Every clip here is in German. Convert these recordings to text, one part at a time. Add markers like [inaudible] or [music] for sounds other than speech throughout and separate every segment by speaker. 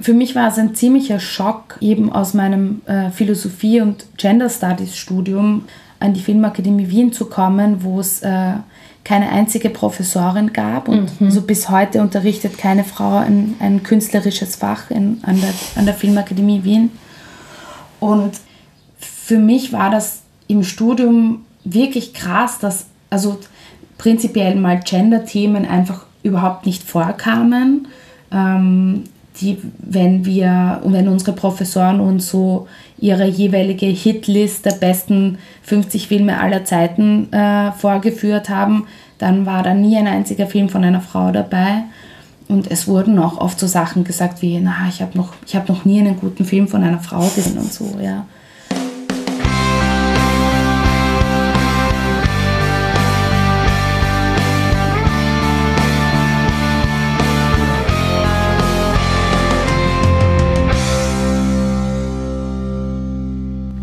Speaker 1: für mich war es ein ziemlicher Schock, eben aus meinem äh, Philosophie- und Gender Studies Studium an die Filmakademie Wien zu kommen, wo es äh, keine einzige Professorin gab und mhm. so bis heute unterrichtet keine Frau ein, ein künstlerisches Fach in, an, der, an der Filmakademie Wien. Und für mich war das im Studium wirklich krass, dass also prinzipiell mal Gender-Themen einfach überhaupt nicht vorkamen. Ähm, die, wenn wir, wenn unsere Professoren uns so ihre jeweilige Hitlist der besten 50 Filme aller Zeiten äh, vorgeführt haben, dann war da nie ein einziger Film von einer Frau dabei. Und es wurden auch oft so Sachen gesagt wie, na, ich habe noch, hab noch nie einen guten Film von einer Frau gesehen und so, ja.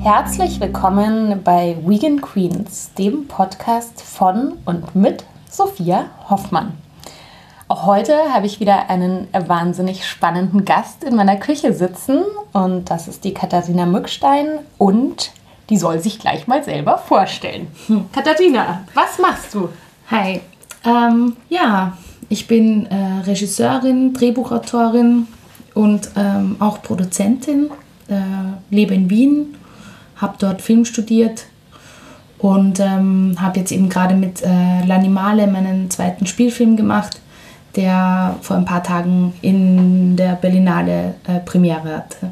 Speaker 2: Herzlich willkommen bei Vegan Queens, dem Podcast von und mit Sophia Hoffmann. Auch heute habe ich wieder einen wahnsinnig spannenden Gast in meiner Küche sitzen und das ist die Katharina Mückstein und die soll sich gleich mal selber vorstellen. Hm. Katharina, was machst du?
Speaker 1: Hi, ähm, ja, ich bin äh, Regisseurin, Drehbuchautorin und ähm, auch Produzentin, äh, lebe in Wien habe dort Film studiert und ähm, habe jetzt eben gerade mit äh, L'Animale meinen zweiten Spielfilm gemacht, der vor ein paar Tagen in der Berlinale äh, Premiere hatte.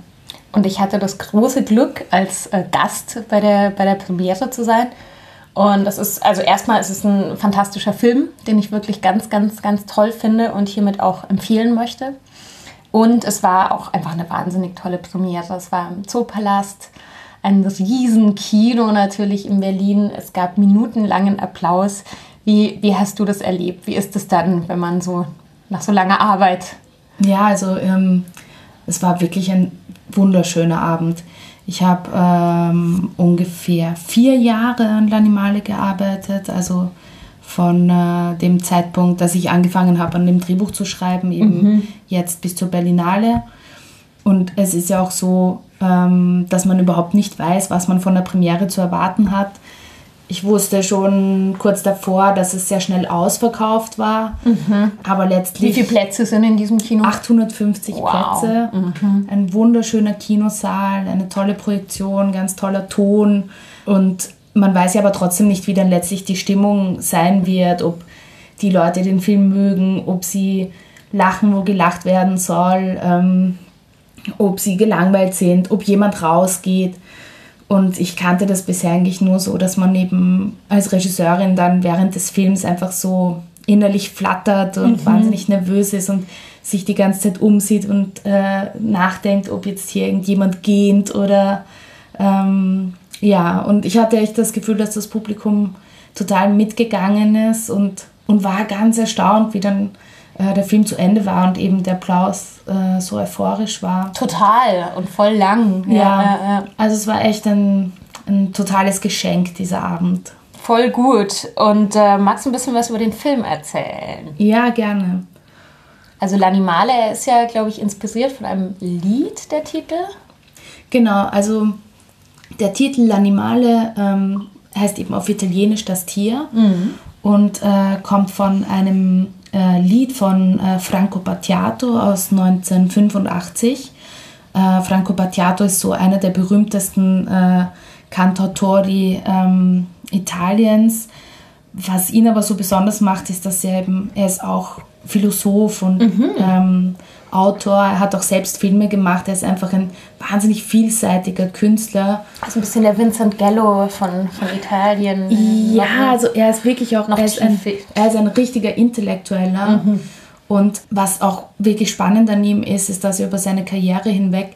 Speaker 2: Und ich hatte das große Glück, als äh, Gast bei der, bei der Premiere zu sein. Und das ist, also erstmal ist es ein fantastischer Film, den ich wirklich ganz, ganz, ganz toll finde und hiermit auch empfehlen möchte. Und es war auch einfach eine wahnsinnig tolle Premiere. Es war im Zoopalast ein riesen Kino natürlich in Berlin. Es gab minutenlangen Applaus. Wie, wie hast du das erlebt? Wie ist es dann, wenn man so nach so langer Arbeit?
Speaker 1: Ja, also ähm, es war wirklich ein wunderschöner Abend. Ich habe ähm, ungefähr vier Jahre an L'Animale gearbeitet, also von äh, dem Zeitpunkt, dass ich angefangen habe, an dem Drehbuch zu schreiben, eben mhm. jetzt bis zur Berlinale. Und es ist ja auch so, ähm, dass man überhaupt nicht weiß, was man von der Premiere zu erwarten hat. Ich wusste schon kurz davor, dass es sehr schnell ausverkauft war. Mhm. Aber letztlich.
Speaker 2: Wie viele Plätze sind in diesem Kino?
Speaker 1: 850 wow. Plätze. Mhm. Ein wunderschöner Kinosaal, eine tolle Projektion, ganz toller Ton. Und man weiß ja aber trotzdem nicht, wie dann letztlich die Stimmung sein wird, ob die Leute den Film mögen, ob sie lachen, wo gelacht werden soll. Ähm, ob sie gelangweilt sind, ob jemand rausgeht. Und ich kannte das bisher eigentlich nur so, dass man eben als Regisseurin dann während des Films einfach so innerlich flattert und mhm. wahnsinnig nervös ist und sich die ganze Zeit umsieht und äh, nachdenkt, ob jetzt hier irgendjemand gähnt oder ähm, ja. Und ich hatte echt das Gefühl, dass das Publikum total mitgegangen ist und, und war ganz erstaunt, wie dann äh, der Film zu Ende war und eben der Applaus äh, so euphorisch war.
Speaker 2: Total und voll lang.
Speaker 1: Ja, ja, ja. also es war echt ein, ein totales Geschenk dieser Abend.
Speaker 2: Voll gut. Und äh, magst du ein bisschen was über den Film erzählen?
Speaker 1: Ja, gerne.
Speaker 2: Also L'Animale ist ja, glaube ich, inspiriert von einem Lied, der Titel.
Speaker 1: Genau, also der Titel L'Animale ähm, heißt eben auf Italienisch das Tier mhm. und äh, kommt von einem äh, Lied von äh, Franco Battiato aus 1985. Äh, Franco Battiato ist so einer der berühmtesten äh, Cantautori ähm, Italiens. Was ihn aber so besonders macht, ist, dass er eben, er ist auch Philosoph und mhm. ähm, Autor, er hat auch selbst Filme gemacht, er ist einfach ein wahnsinnig vielseitiger Künstler.
Speaker 2: Also ein bisschen der Vincent Gallo von, von Italien.
Speaker 1: Ja, also er ist wirklich auch, er ist, ein, er ist ein richtiger Intellektueller. Mhm. Und was auch wirklich spannend an ihm ist, ist, dass er über seine Karriere hinweg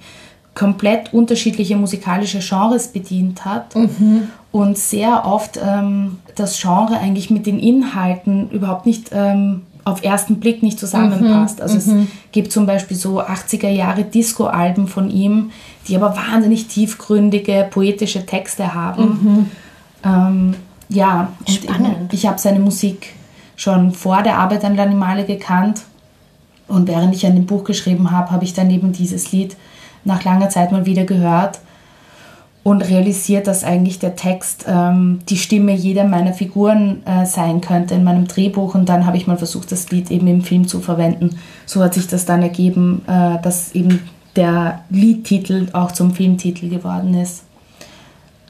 Speaker 1: komplett unterschiedliche musikalische Genres bedient hat mhm. und sehr oft ähm, das Genre eigentlich mit den Inhalten überhaupt nicht ähm, auf ersten Blick nicht zusammenpasst. Mhm, also es mhm. gibt zum Beispiel so 80er Jahre Disco-Alben von ihm, die aber wahnsinnig tiefgründige, poetische Texte haben. Mhm. Ähm, ja,
Speaker 2: spannend.
Speaker 1: ich habe seine Musik schon vor der Arbeit an L'Animale gekannt Und während ich an dem Buch geschrieben habe, habe ich dann eben dieses Lied nach langer Zeit mal wieder gehört und realisiert, dass eigentlich der Text ähm, die Stimme jeder meiner Figuren äh, sein könnte in meinem Drehbuch. Und dann habe ich mal versucht, das Lied eben im Film zu verwenden. So hat sich das dann ergeben, äh, dass eben der Liedtitel auch zum Filmtitel geworden ist.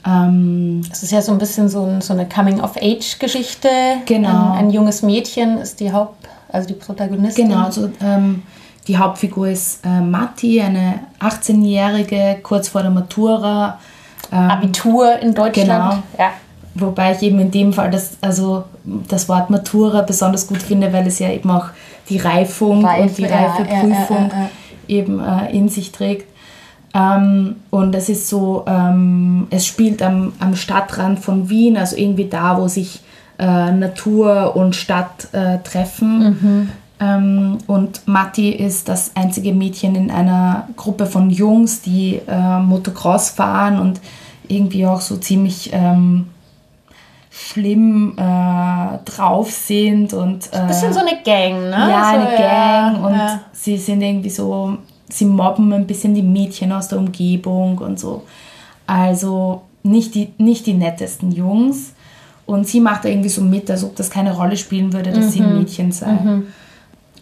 Speaker 2: Ähm, es ist ja so ein bisschen so, ein, so eine Coming-of-Age-Geschichte. Genau. Ein, ein, junges Mädchen ist die Haupt, also die Protagonistin.
Speaker 1: Genau, also ähm, die Hauptfigur ist äh, Matti, eine 18-Jährige, kurz vor der Matura.
Speaker 2: Ähm, Abitur in Deutschland. Genau.
Speaker 1: Ja. Wobei ich eben in dem Fall das, also das Wort Matura besonders gut finde, weil es ja eben auch die Reifung Reife, und die Reifeprüfung ja, eben äh, in sich trägt. Ähm, und es ist so, ähm, es spielt am, am Stadtrand von Wien, also irgendwie da, wo sich äh, Natur und Stadt äh, treffen. Mhm. Ähm, und Matti ist das einzige Mädchen in einer Gruppe von Jungs, die äh, Motocross fahren und irgendwie auch so ziemlich ähm, schlimm äh, drauf sind. Und,
Speaker 2: äh, ein bisschen so eine Gang, ne?
Speaker 1: Ja,
Speaker 2: so,
Speaker 1: eine Gang. Ja, und ja. sie sind irgendwie so, sie mobben ein bisschen die Mädchen aus der Umgebung und so. Also nicht die, nicht die nettesten Jungs. Und sie macht irgendwie so mit, als ob das keine Rolle spielen würde, dass mhm. sie ein mhm. Mädchen sei. Mhm.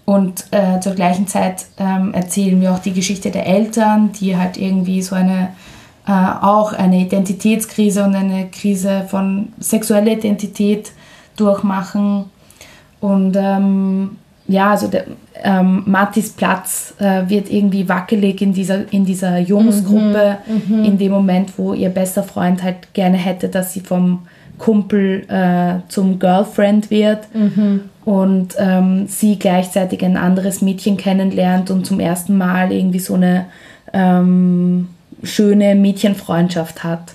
Speaker 1: Und äh, zur gleichen Zeit ähm, erzählen wir auch die Geschichte der Eltern, die halt irgendwie so eine äh, auch eine Identitätskrise und eine Krise von sexueller Identität durchmachen. Und ähm, ja, also der, ähm, Martis Platz äh, wird irgendwie wackelig in dieser, in dieser Jungsgruppe, mhm, mhm, in dem Moment, wo ihr bester Freund halt gerne hätte, dass sie vom Kumpel äh, zum Girlfriend wird mhm. und ähm, sie gleichzeitig ein anderes Mädchen kennenlernt und zum ersten Mal irgendwie so eine ähm, schöne Mädchenfreundschaft hat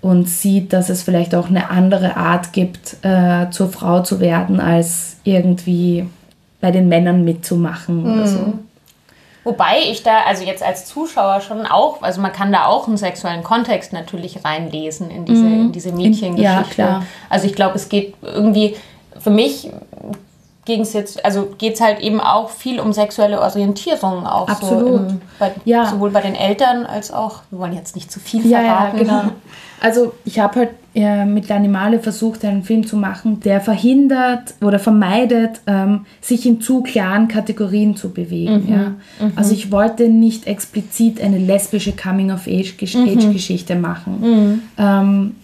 Speaker 1: und sieht, dass es vielleicht auch eine andere Art gibt, äh, zur Frau zu werden, als irgendwie bei den Männern mitzumachen mhm. oder so.
Speaker 2: Wobei ich da, also jetzt als Zuschauer schon auch, also man kann da auch einen sexuellen Kontext natürlich reinlesen in diese, mhm. in diese Mädchengeschichte. Ja, klar. Also ich glaube, es geht irgendwie, für mich ging es jetzt, also geht es halt eben auch viel um sexuelle Orientierung auch Absolut. so im, bei, ja. sowohl bei den Eltern als auch, wir wollen jetzt nicht zu viel verraten.
Speaker 1: Ja, genau. Also ich habe halt äh, mit Animale versucht, einen Film zu machen, der verhindert oder vermeidet, ähm, sich in zu klaren Kategorien zu bewegen. Mhm. Ja? Mhm. Also ich wollte nicht explizit eine lesbische Coming-of-Age-Geschichte mhm. machen, mhm. ähm,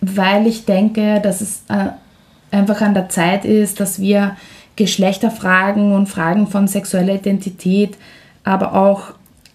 Speaker 1: weil ich denke, dass es äh, einfach an der Zeit ist, dass wir Geschlechterfragen und Fragen von sexueller Identität, aber auch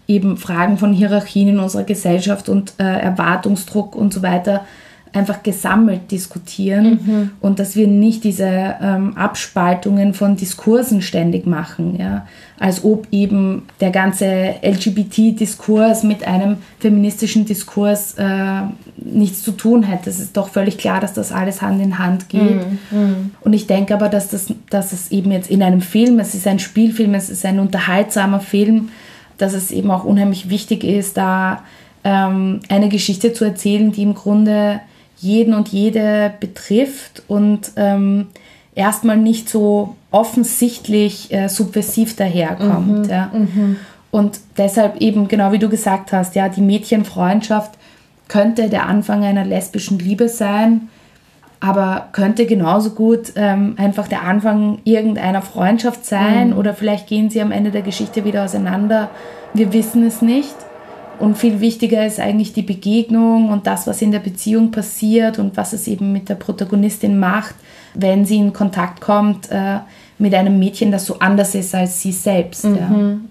Speaker 1: eben Fragen von Hierarchien in unserer Gesellschaft und äh, Erwartungsdruck und so weiter einfach gesammelt diskutieren mhm. und dass wir nicht diese ähm, Abspaltungen von Diskursen ständig machen, ja, als ob eben der ganze LGBT-Diskurs mit einem feministischen Diskurs äh, nichts zu tun hätte. Es ist doch völlig klar, dass das alles Hand in Hand geht. Mhm. mhm. Und ich denke aber, dass, das, dass es eben jetzt in einem Film, es ist ein Spielfilm, es ist ein unterhaltsamer Film, dass es eben auch unheimlich wichtig ist, da ähm, eine Geschichte zu erzählen, die im Grunde jeden und jede betrifft und ähm, erstmal nicht so offensichtlich äh, subversiv daherkommt. Mhm, ja. Mhm. Und deshalb eben, genau wie du gesagt hast, ja, die Mädchenfreundschaft könnte der Anfang einer lesbischen Liebe sein, aber könnte genauso gut ähm, einfach der Anfang irgendeiner Freundschaft sein mhm. oder vielleicht gehen sie am Ende der Geschichte wieder auseinander. Wir wissen es nicht. Und viel wichtiger ist eigentlich die Begegnung und das, was in der Beziehung passiert und was es eben mit der Protagonistin macht, wenn sie in Kontakt kommt äh, mit einem Mädchen, das so anders ist als sie selbst. Mhm,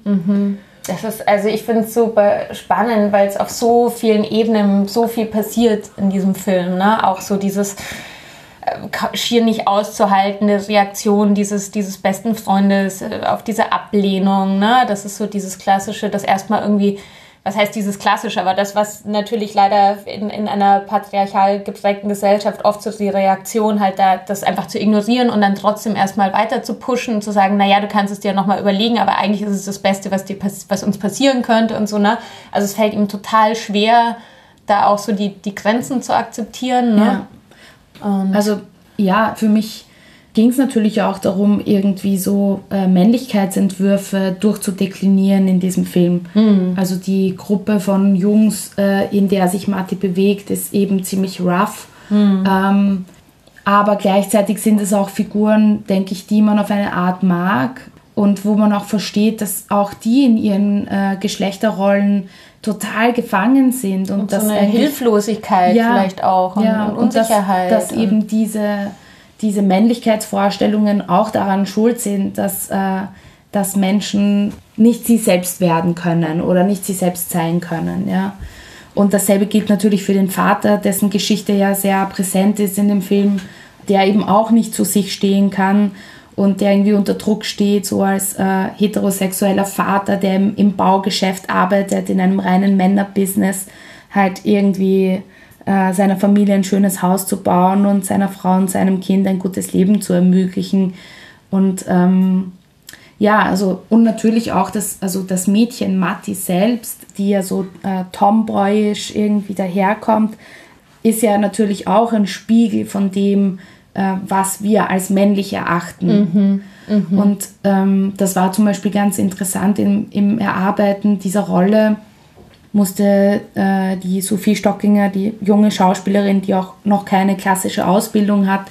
Speaker 2: ja. mhm. Das ist, also ich finde es super spannend, weil es auf so vielen Ebenen so viel passiert in diesem Film. Ne? Auch so dieses äh, schier nicht auszuhaltende Reaktion dieses, dieses besten Freundes äh, auf diese Ablehnung. Ne? Das ist so dieses klassische, das erstmal irgendwie was heißt dieses Klassische, aber das, was natürlich leider in, in einer patriarchal geprägten Gesellschaft oft so die Reaktion halt da, das einfach zu ignorieren und dann trotzdem erstmal weiter zu pushen und zu sagen, naja, du kannst es dir nochmal überlegen, aber eigentlich ist es das Beste, was, dir, was uns passieren könnte und so, ne? Also es fällt ihm total schwer, da auch so die, die Grenzen zu akzeptieren, ne?
Speaker 1: Ja. also ja, für mich ging es natürlich auch darum, irgendwie so äh, Männlichkeitsentwürfe durchzudeklinieren in diesem Film. Mhm. Also die Gruppe von Jungs, äh, in der sich Marty bewegt, ist eben ziemlich rough. Mhm. Ähm, aber gleichzeitig sind es auch Figuren, denke ich, die man auf eine Art mag und wo man auch versteht, dass auch die in ihren äh, Geschlechterrollen total gefangen sind und,
Speaker 2: und
Speaker 1: so
Speaker 2: eine Hilflosigkeit ja, vielleicht auch
Speaker 1: und, ja, und Unsicherheit. Und dass, dass eben diese, diese Männlichkeitsvorstellungen auch daran schuld sind, dass, äh, dass Menschen nicht sie selbst werden können oder nicht sie selbst sein können. Ja. Und dasselbe gilt natürlich für den Vater, dessen Geschichte ja sehr präsent ist in dem Film, der eben auch nicht zu sich stehen kann und der irgendwie unter Druck steht, so als äh, heterosexueller Vater, der im, im, Baugeschäft arbeitet, in einem reinen Männerbusiness, halt irgendwie äh, seiner Familie ein schönes Haus zu bauen und seiner Frau und seinem Kind ein gutes Leben zu ermöglichen. Und ähm, ja, also und natürlich auch das, also das Mädchen Matti selbst, die ja so äh, tomboyisch irgendwie daherkommt, ist ja natürlich auch ein Spiegel von dem, äh, was wir als männlich erachten. Mhm, mh. Und ähm, das war zum Beispiel ganz interessant im, im Erarbeiten dieser Rolle musste äh, die Sophie Stockinger, die junge Schauspielerin, die auch noch keine klassische Ausbildung hat,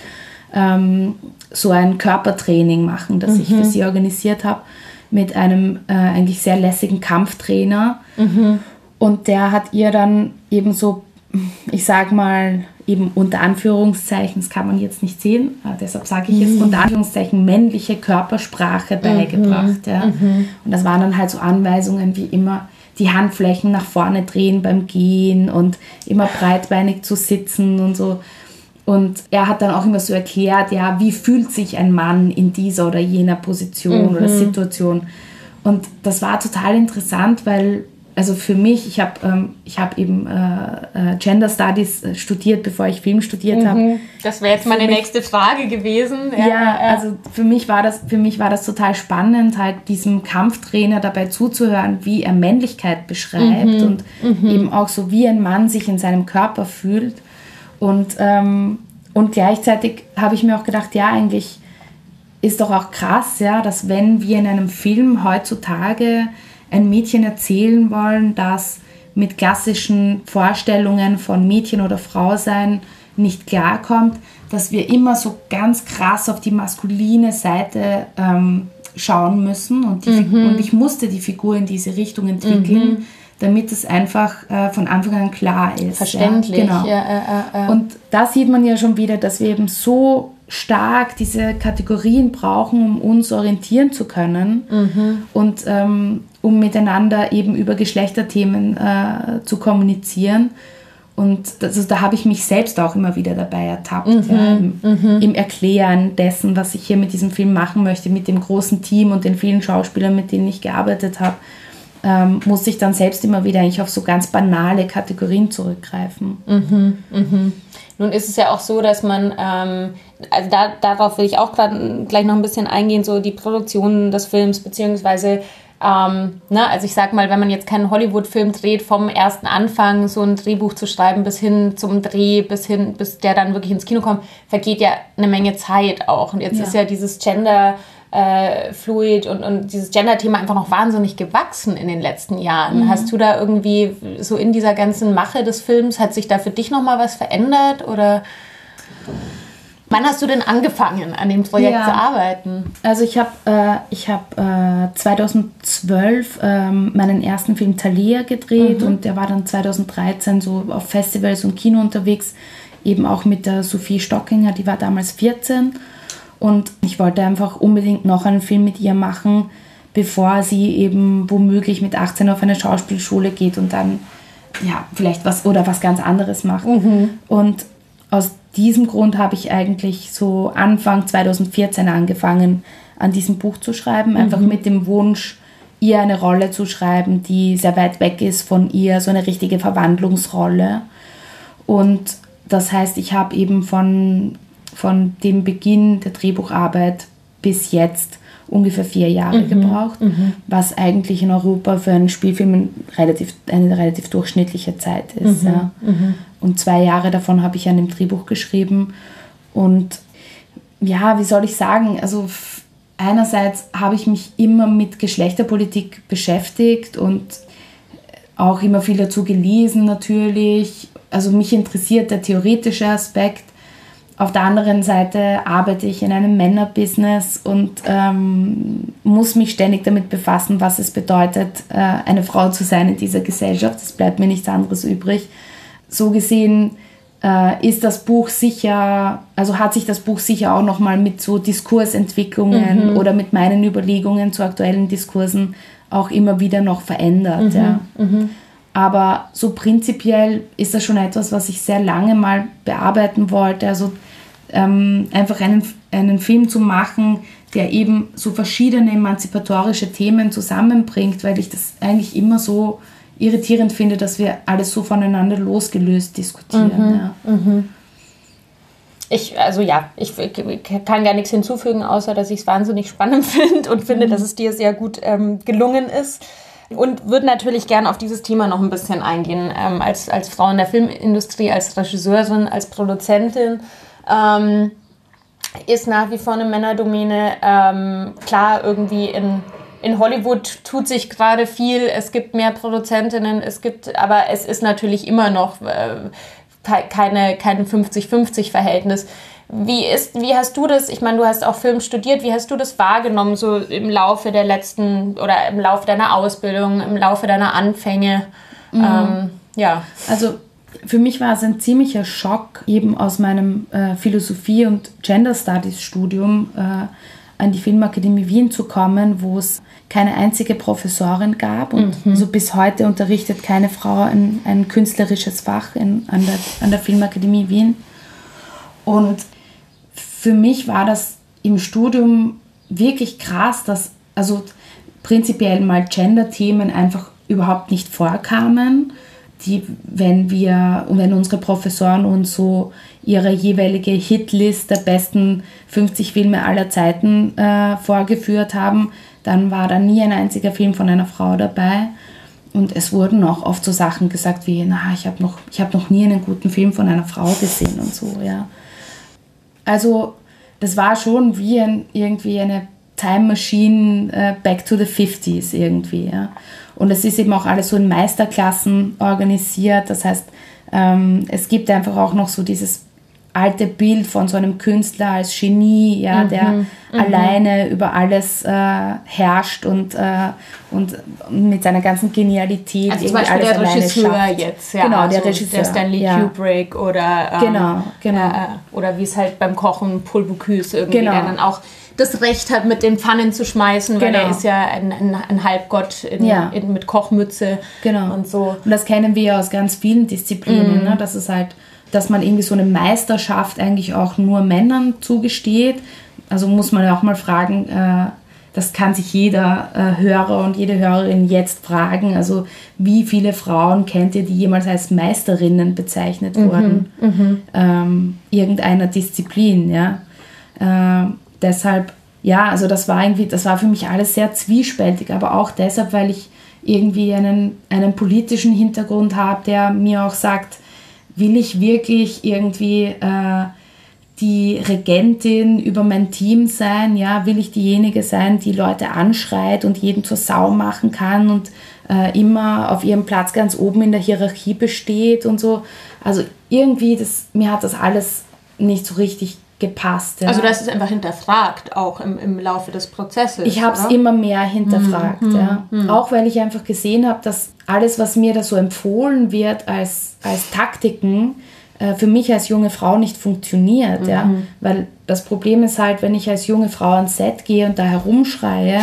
Speaker 1: ähm, so ein Körpertraining machen, das mhm. ich für sie organisiert habe, mit einem äh, eigentlich sehr lässigen Kampftrainer. Mhm. Und der hat ihr dann eben so, ich sag mal, eben unter Anführungszeichen, das kann man jetzt nicht sehen, deshalb sage ich jetzt mhm. unter Anführungszeichen männliche Körpersprache mhm. beigebracht. Ja. Mhm. Und das waren dann halt so Anweisungen wie immer die Handflächen nach vorne drehen beim Gehen und immer breitbeinig zu sitzen und so. Und er hat dann auch immer so erklärt, ja, wie fühlt sich ein Mann in dieser oder jener Position mhm. oder Situation. Und das war total interessant, weil also für mich, ich habe ähm, hab eben äh, äh, Gender Studies äh, studiert, bevor ich Film studiert mhm. habe.
Speaker 2: Das wäre jetzt meine mich, nächste Frage gewesen.
Speaker 1: Ja, ja, also für mich, war das, für mich war das total spannend, halt diesem Kampftrainer dabei zuzuhören, wie er Männlichkeit beschreibt mhm. und mhm. eben auch so, wie ein Mann sich in seinem Körper fühlt. Und, ähm, und gleichzeitig habe ich mir auch gedacht, ja, eigentlich ist doch auch krass, ja, dass wenn wir in einem Film heutzutage ein Mädchen erzählen wollen, das mit klassischen Vorstellungen von Mädchen oder Frau sein nicht klarkommt, dass wir immer so ganz krass auf die maskuline Seite ähm, schauen müssen und, mhm. und, ich musste die Figur in diese Richtung entwickeln, mhm. damit es einfach äh, von Anfang an klar ist.
Speaker 2: Verständlich.
Speaker 1: Ja, genau. Ja, äh, äh, und da sieht man ja schon wieder, dass wir eben so stark diese Kategorien brauchen, um uns orientieren zu können mhm. und ähm, um miteinander eben über Geschlechterthemen äh, zu kommunizieren. Und das, also da habe ich mich selbst auch immer wieder dabei ertappt, mhm. ja, im, mhm. im, Erklären dessen, was ich hier mit diesem Film machen möchte, mit dem großen Team und den vielen Schauspielern, mit denen ich gearbeitet habe, ähm, muss ich dann selbst immer wieder eigentlich auf so ganz banale Kategorien zurückgreifen.
Speaker 2: Mhm. mhm. Nun ist es ja auch so, dass man, ähm, also da, darauf will ich auch grad, gleich noch ein bisschen eingehen, so die Produktion des Films, beziehungsweise ähm, ne, also ich sag mal, wenn man jetzt keinen Hollywood-Film dreht, vom ersten Anfang so ein Drehbuch zu schreiben bis hin zum Dreh, bis hin, bis der dann wirklich ins Kino kommt, vergeht ja eine Menge Zeit auch. Und jetzt ja. ist ja dieses Gender äh, Fluid und, und dieses Gender-Thema einfach noch wahnsinnig gewachsen in den letzten Jahren. Mhm. Hast du da irgendwie so in dieser ganzen Mache des Films, hat sich da für dich nochmal was verändert oder Wann hast du denn angefangen, an dem Projekt ja. zu arbeiten?
Speaker 1: Also ich habe äh, hab, äh, 2012 äh, meinen ersten Film Thalia gedreht mhm. und der war dann 2013 so auf Festivals und Kino unterwegs, eben auch mit der Sophie Stockinger, die war damals 14 und ich wollte einfach unbedingt noch einen Film mit ihr machen, bevor sie eben womöglich mit 18 auf eine Schauspielschule geht und dann ja, vielleicht was oder was ganz anderes macht. Mhm. Und aus diesem Grund habe ich eigentlich so Anfang 2014 angefangen, an diesem Buch zu schreiben, mhm. einfach mit dem Wunsch, ihr eine Rolle zu schreiben, die sehr weit weg ist von ihr, so eine richtige Verwandlungsrolle. Und das heißt, ich habe eben von, von dem Beginn der Drehbucharbeit bis jetzt ungefähr vier Jahre mhm. gebraucht, mhm. was eigentlich in Europa für einen Spielfilm relativ, eine relativ durchschnittliche Zeit ist. Mhm. Ja. Und zwei Jahre davon habe ich an dem Drehbuch geschrieben. Und ja, wie soll ich sagen, also einerseits habe ich mich immer mit Geschlechterpolitik beschäftigt und auch immer viel dazu gelesen natürlich. Also mich interessiert der theoretische Aspekt. Auf der anderen Seite arbeite ich in einem Männerbusiness und ähm, muss mich ständig damit befassen, was es bedeutet, äh, eine Frau zu sein in dieser Gesellschaft. Es bleibt mir nichts anderes übrig. So gesehen äh, ist das Buch sicher, also hat sich das Buch sicher auch nochmal mit so Diskursentwicklungen mhm. oder mit meinen Überlegungen zu aktuellen Diskursen auch immer wieder noch verändert. Mhm. Ja. Mhm. Aber so prinzipiell ist das schon etwas, was ich sehr lange mal bearbeiten wollte. Also ähm, einfach einen, einen Film zu machen, der eben so verschiedene emanzipatorische Themen zusammenbringt, weil ich das eigentlich immer so irritierend finde, dass wir alles so voneinander losgelöst diskutieren. Mhm, ja. Mhm.
Speaker 2: Ich, also ja, ich kann gar nichts hinzufügen, außer dass ich es wahnsinnig spannend [laughs] finde und finde, mhm. dass es dir sehr gut ähm, gelungen ist und würde natürlich gerne auf dieses Thema noch ein bisschen eingehen. Ähm, als, als Frau in der Filmindustrie, als Regisseurin, als Produzentin ähm, ist nach wie vor eine Männerdomäne. Ähm, klar, irgendwie in, in Hollywood tut sich gerade viel. Es gibt mehr Produzentinnen, es gibt, aber es ist natürlich immer noch äh, keine, kein 50-50-Verhältnis. Wie, ist, wie hast du das, ich meine, du hast auch Film studiert, wie hast du das wahrgenommen, so im Laufe der letzten oder im Laufe deiner Ausbildung, im Laufe deiner Anfänge? Mhm. Ähm, ja.
Speaker 1: Also für mich war es ein ziemlicher Schock, eben aus meinem äh, Philosophie- und Gender Studies Studium äh, an die Filmakademie Wien zu kommen, wo es keine einzige Professorin gab und mhm. also bis heute unterrichtet keine Frau ein, ein künstlerisches Fach in, an, der, an der Filmakademie Wien. Und für mich war das im Studium wirklich krass, dass also prinzipiell mal Gender-Themen einfach überhaupt nicht vorkamen. Die, wenn wir, wenn unsere Professoren uns so ihre jeweilige Hitlist der besten 50 Filme aller Zeiten äh, vorgeführt haben, dann war da nie ein einziger Film von einer Frau dabei. Und es wurden auch oft so Sachen gesagt wie, na, ich habe noch, hab noch nie einen guten Film von einer Frau gesehen und so, ja. Also das war schon wie ein, irgendwie eine Time Machine uh, back to the 50s irgendwie. Ja. Und es ist eben auch alles so in Meisterklassen organisiert. Das heißt, ähm, es gibt einfach auch noch so dieses alte Bild von so einem Künstler als Genie, ja, mhm, der mhm. alleine über alles äh, herrscht und, äh, und mit seiner ganzen Genialität
Speaker 2: also zum Beispiel der Regisseur schafft. jetzt, ja,
Speaker 1: genau,
Speaker 2: also
Speaker 1: der Regisseur,
Speaker 2: der Stanley
Speaker 1: ja.
Speaker 2: Kubrick oder ähm,
Speaker 1: genau, genau.
Speaker 2: Äh, oder wie es halt beim Kochen Paul Bocuse irgendwie genau. der dann auch das Recht hat, mit den Pfannen zu schmeißen, weil genau. er ist ja ein, ein, ein Halbgott in, ja. in, mit Kochmütze
Speaker 1: genau.
Speaker 2: und so.
Speaker 1: Und das kennen wir ja aus ganz vielen Disziplinen, mhm. ne? dass es halt dass man irgendwie so eine Meisterschaft eigentlich auch nur Männern zugesteht. Also muss man ja auch mal fragen, äh, das kann sich jeder äh, Hörer und jede Hörerin jetzt fragen. Also wie viele Frauen kennt ihr, die jemals als Meisterinnen bezeichnet mhm, wurden? Mhm. Ähm, irgendeiner Disziplin, ja. Äh, deshalb, ja, also das war irgendwie, das war für mich alles sehr zwiespältig, aber auch deshalb, weil ich irgendwie einen, einen politischen Hintergrund habe, der mir auch sagt, will ich wirklich irgendwie äh, die Regentin über mein Team sein? Ja, will ich diejenige sein, die Leute anschreit und jeden zur Sau machen kann und äh, immer auf ihrem Platz ganz oben in der Hierarchie besteht und so? Also irgendwie, das, mir hat das alles nicht so richtig gepasst. Ja.
Speaker 2: Also das ist einfach hinterfragt, auch im, im Laufe des Prozesses.
Speaker 1: Ich habe es immer mehr hinterfragt, hm, ja. Hm. Auch weil ich einfach gesehen habe, dass alles, was mir da so empfohlen wird als, als Taktiken, äh, für mich als junge Frau nicht funktioniert. Mhm. Ja? Weil das Problem ist halt, wenn ich als junge Frau ans Set gehe und da herumschreie,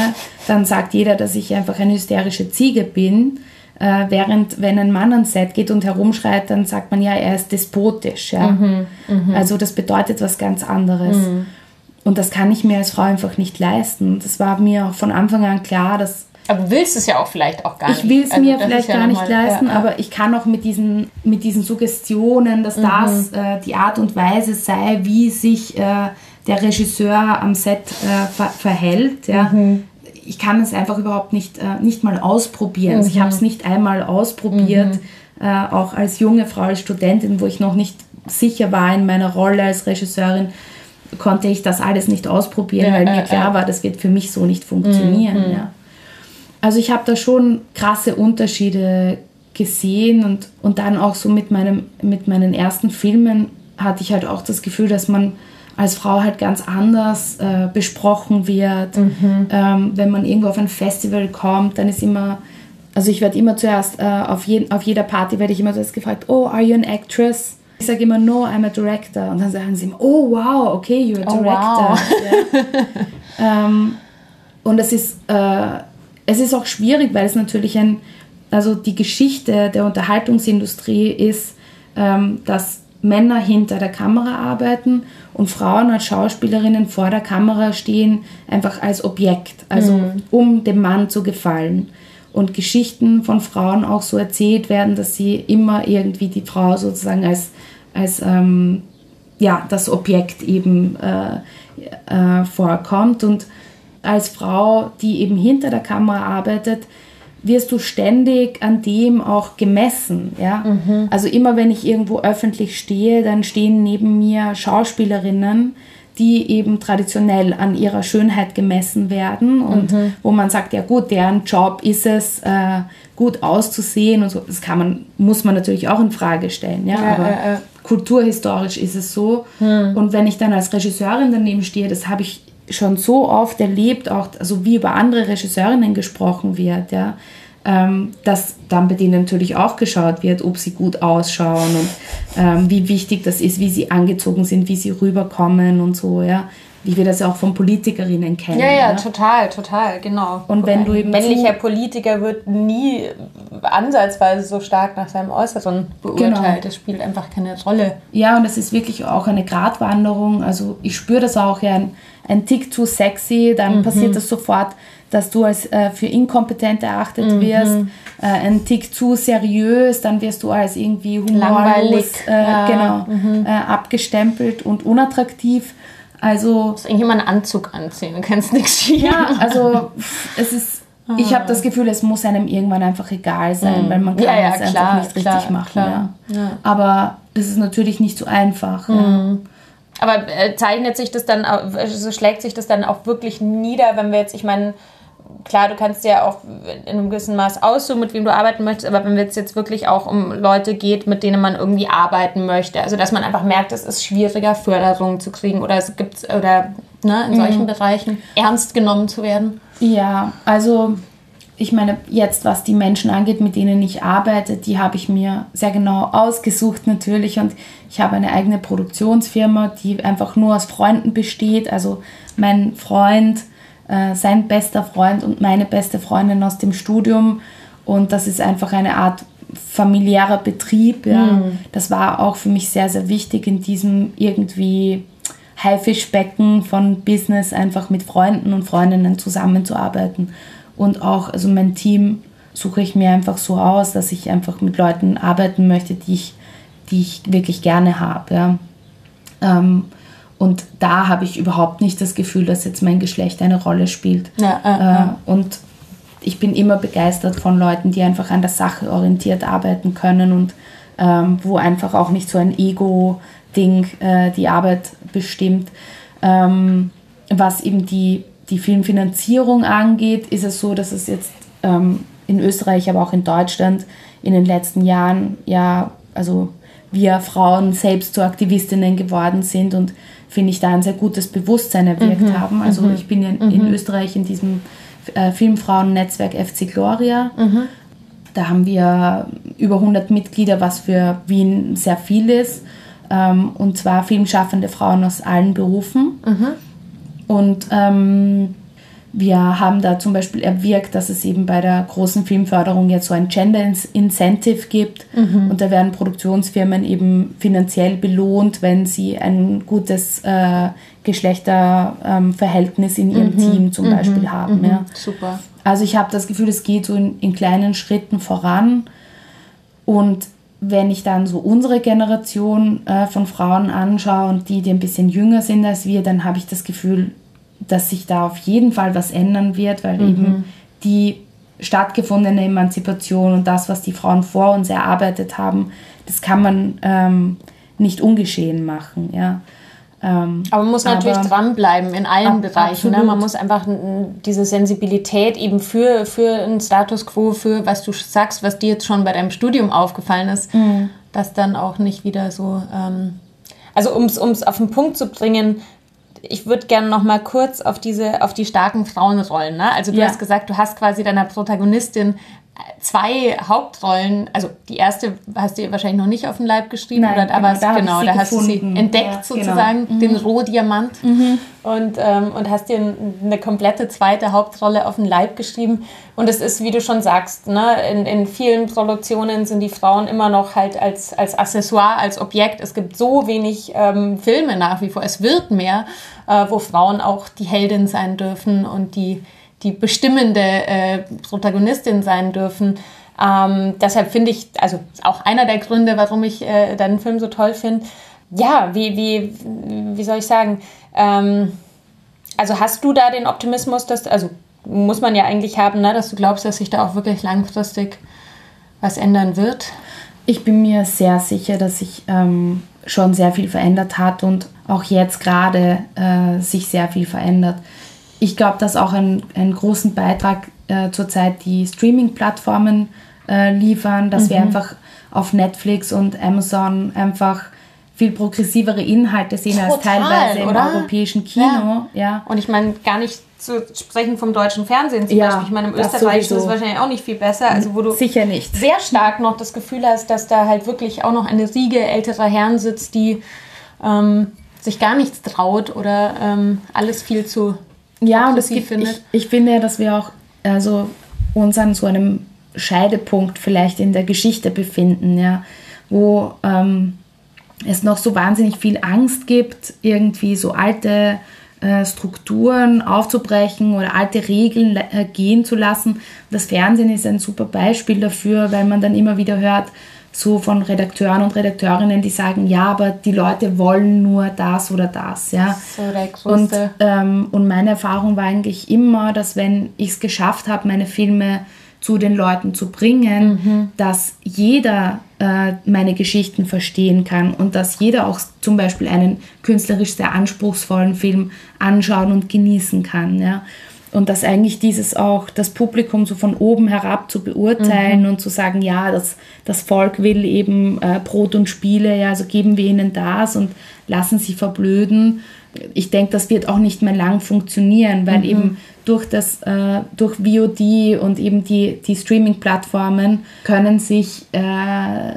Speaker 1: dann sagt jeder, dass ich einfach eine hysterische Ziege bin. Äh, während wenn ein Mann ans Set geht und herumschreit, dann sagt man ja, er ist despotisch. Ja? Mhm, mh. Also das bedeutet was ganz anderes. Mhm. Und das kann ich mir als Frau einfach nicht leisten. Das war mir auch von Anfang an klar, dass
Speaker 2: aber du willst es ja auch vielleicht auch gar
Speaker 1: nicht. Ich will es also, mir vielleicht ja gar nicht leisten, ja, aber ich kann auch mit diesen, mit diesen Suggestionen, dass mhm. das äh, die Art und Weise sei, wie sich äh, der Regisseur am Set äh, ver verhält. Ja. Mhm ich kann es einfach überhaupt nicht, äh, nicht mal ausprobieren. Mhm. Also ich habe es nicht einmal ausprobiert, mhm. äh, auch als junge Frau, als Studentin, wo ich noch nicht sicher war in meiner Rolle als Regisseurin. konnte ich das alles nicht ausprobieren, ja, weil mir klar war, das wird für mich so nicht funktionieren. Mhm. Ja. Also ich habe da schon krasse Unterschiede gesehen und, und dann auch so mit, meinem, mit meinen ersten Filmen hatte ich halt auch das Gefühl, dass man als Frau halt ganz anders äh, besprochen wird. Mhm. Ähm, wenn man irgendwo auf ein Festival kommt, dann ist immer, also ich werde immer zuerst, äh, auf, je, auf jeder Party werde ich immer zuerst gefragt, oh, are you an actress? Ich sage immer, no, I'm a director. Und dann sagen sie immer, oh, wow, okay, you're a director. Oh, wow. [laughs] ja. ähm, und es ist, äh, es ist auch schwierig, weil es natürlich ein, also die Geschichte der Unterhaltungsindustrie ist, ähm, dass Männer hinter der Kamera arbeiten und Frauen als Schauspielerinnen vor der Kamera stehen, einfach als Objekt, also mhm. um dem Mann zu gefallen. Und Geschichten von Frauen auch so erzählt werden, dass sie immer irgendwie die Frau sozusagen als, als ähm, ja, das Objekt eben äh, äh, vorkommt. Und als Frau, die eben hinter der Kamera arbeitet, wirst du ständig an dem auch gemessen. Ja? Mhm. Also immer wenn ich irgendwo öffentlich stehe, dann stehen neben mir Schauspielerinnen, die eben traditionell an ihrer Schönheit gemessen werden und mhm. wo man sagt, ja gut, deren Job ist es, äh, gut auszusehen und so. Das kann man, muss man natürlich auch in Frage stellen. Ja? ja Aber äh, äh. kulturhistorisch ist es so. Mhm. Und wenn ich dann als Regisseurin daneben stehe, das habe ich schon so oft erlebt, auch also wie über andere Regisseurinnen gesprochen wird, ja, ähm, dass dann bei denen natürlich auch geschaut wird, ob sie gut ausschauen und ähm, wie wichtig das ist, wie sie angezogen sind, wie sie rüberkommen und so, ja wie wir das ja auch von Politikerinnen kennen.
Speaker 2: Ja, ja, ne? total, total, genau.
Speaker 1: Und wenn du eben
Speaker 2: männlicher Politiker wird nie ansatzweise so stark nach seinem Äußeren beurteilt. Genau. Das spielt einfach keine Rolle.
Speaker 1: Ja, und es ist wirklich auch eine Gratwanderung. Also ich spüre das auch ja ein, ein Tick zu sexy, dann mhm. passiert das sofort, dass du als äh, für inkompetent erachtet mhm. wirst. Äh, ein Tick zu seriös, dann wirst du als irgendwie humorlos äh, ja. genau, mhm. Äh, abgestempelt und unattraktiv. Also.
Speaker 2: Du musst immer einen Anzug anziehen, du kannst nichts schieben.
Speaker 1: Ja, also [laughs] es ist. Ich habe das Gefühl, es muss einem irgendwann einfach egal sein, mhm. weil man kann ja, ja, es klar, einfach nicht klar, richtig machen. Ja. ja. Aber es ist natürlich nicht so einfach. Mhm.
Speaker 2: Aber äh, zeichnet sich das dann, also schlägt sich das dann auch wirklich nieder, wenn wir jetzt, ich meine, klar, du kannst ja auch in einem gewissen Maß aussuchen, mit wem du arbeiten möchtest, aber wenn es jetzt wirklich auch um Leute geht, mit denen man irgendwie arbeiten möchte, also dass man einfach merkt, es ist schwieriger, Förderung zu kriegen oder es gibt oder ne, in solchen mhm. Bereichen ernst genommen zu werden.
Speaker 1: Ja, also ich meine, jetzt was die Menschen angeht, mit denen ich arbeite, die habe ich mir sehr genau ausgesucht natürlich und ich habe eine eigene Produktionsfirma, die einfach nur aus Freunden besteht. Also mein Freund, äh, sein bester Freund und meine beste Freundin aus dem Studium. Und das ist einfach eine Art familiärer Betrieb. Ja. Mhm. Das war auch für mich sehr, sehr wichtig in diesem irgendwie Haifischbecken von Business, einfach mit Freunden und Freundinnen zusammenzuarbeiten. Und auch, also mein Team suche ich mir einfach so aus, dass ich einfach mit Leuten arbeiten möchte, die ich, die ich wirklich gerne habe. Ja. Ähm, und da habe ich überhaupt nicht das Gefühl, dass jetzt mein Geschlecht eine Rolle spielt. Ja, äh, äh. Und ich bin immer begeistert von Leuten, die einfach an der Sache orientiert arbeiten können und ähm, wo einfach auch nicht so ein Ego-Ding äh, die Arbeit bestimmt. Ähm, was eben die, die Filmfinanzierung angeht, ist es so, dass es jetzt ähm, in Österreich, aber auch in Deutschland in den letzten Jahren ja, also wir Frauen selbst zu Aktivistinnen geworden sind und finde ich, da ein sehr gutes Bewusstsein erwirkt mhm. haben. Also mhm. ich bin in, in mhm. Österreich in diesem äh, Filmfrauennetzwerk FC Gloria. Mhm. Da haben wir über 100 Mitglieder, was für Wien sehr viel ist. Ähm, und zwar filmschaffende Frauen aus allen Berufen. Mhm. Und ähm, wir haben da zum Beispiel erwirkt, dass es eben bei der großen Filmförderung jetzt so ein Gender Incentive gibt mhm. und da werden Produktionsfirmen eben finanziell belohnt, wenn sie ein gutes äh, Geschlechterverhältnis ähm, in ihrem mhm. Team zum mhm. Beispiel haben. Mhm. Ja.
Speaker 2: Super.
Speaker 1: Also ich habe das Gefühl, es geht so in, in kleinen Schritten voran und wenn ich dann so unsere Generation äh, von Frauen anschaue und die, die ein bisschen jünger sind als wir, dann habe ich das Gefühl, dass sich da auf jeden Fall was ändern wird, weil mhm. eben die stattgefundene Emanzipation und das, was die Frauen vor uns erarbeitet haben, das kann man ähm, nicht ungeschehen machen. Ja. Ähm,
Speaker 2: aber man muss natürlich dranbleiben in allen ab, Bereichen. Ne? Man muss einfach diese Sensibilität eben für, für einen Status quo, für was du sagst, was dir jetzt schon bei deinem Studium aufgefallen ist, mhm. das dann auch nicht wieder so. Ähm, also um es auf den Punkt zu bringen, ich würde gerne noch mal kurz auf diese auf die starken Frauenrollen. Ne? Also du ja. hast gesagt, du hast quasi deiner Protagonistin zwei Hauptrollen, also die erste hast du wahrscheinlich noch nicht auf den Leib geschrieben, Nein, oder, aber genau, da, genau, da hast gefunden. du sie entdeckt ja, genau. sozusagen, genau. den Rohdiamant mhm. und, ähm, und hast dir eine komplette zweite Hauptrolle auf den Leib geschrieben und es ist, wie du schon sagst, ne, in, in vielen Produktionen sind die Frauen immer noch halt als, als Accessoire, als Objekt, es gibt so wenig ähm, Filme nach wie vor, es wird mehr, äh, wo Frauen auch die Heldin sein dürfen und die die bestimmende äh, Protagonistin sein dürfen. Ähm, deshalb finde ich, also auch einer der Gründe, warum ich äh, deinen Film so toll finde. Ja, wie, wie, wie soll ich sagen? Ähm, also hast du da den Optimismus, dass, also muss man ja eigentlich haben, ne, dass du glaubst, dass sich da auch wirklich langfristig was ändern wird?
Speaker 1: Ich bin mir sehr sicher, dass sich ähm, schon sehr viel verändert hat und auch jetzt gerade äh, sich sehr viel verändert ich glaube, dass auch ein, einen großen Beitrag äh, zurzeit die Streaming-Plattformen äh, liefern, dass mhm. wir einfach auf Netflix und Amazon einfach viel progressivere Inhalte sehen Total, als teilweise oder? im europäischen Kino. Ja. ja.
Speaker 2: Und ich meine, gar nicht zu sprechen vom deutschen Fernsehen zum ja, Beispiel. Ich meine, im Österreichischen ist es wahrscheinlich auch nicht viel besser. Also wo du
Speaker 1: Sicher nicht.
Speaker 2: sehr stark noch das Gefühl hast, dass da halt wirklich auch noch eine Riege älterer Herren sitzt, die ähm, sich gar nichts traut oder ähm, alles viel zu
Speaker 1: ja, und es gibt, ich, ich finde ja, dass wir auch also uns an so einem Scheidepunkt vielleicht in der Geschichte befinden, ja, wo ähm, es noch so wahnsinnig viel Angst gibt, irgendwie so alte äh, Strukturen aufzubrechen oder alte Regeln äh, gehen zu lassen. Das Fernsehen ist ein super Beispiel dafür, weil man dann immer wieder hört, so von Redakteuren und Redakteurinnen, die sagen, ja, aber die Leute wollen nur das oder das. Ja. So und, ähm, und meine Erfahrung war eigentlich immer, dass wenn ich es geschafft habe, meine Filme zu den Leuten zu bringen, mhm. dass jeder äh, meine Geschichten verstehen kann und dass jeder auch zum Beispiel einen künstlerisch sehr anspruchsvollen Film anschauen und genießen kann. Ja und dass eigentlich dieses auch das Publikum so von oben herab zu beurteilen mhm. und zu sagen, ja, das, das Volk will eben äh, Brot und Spiele, ja, also geben wir ihnen das und lassen sie verblöden. Ich denke, das wird auch nicht mehr lang funktionieren, weil mhm. eben durch das äh, durch VOD und eben die, die Streaming-Plattformen können sich äh,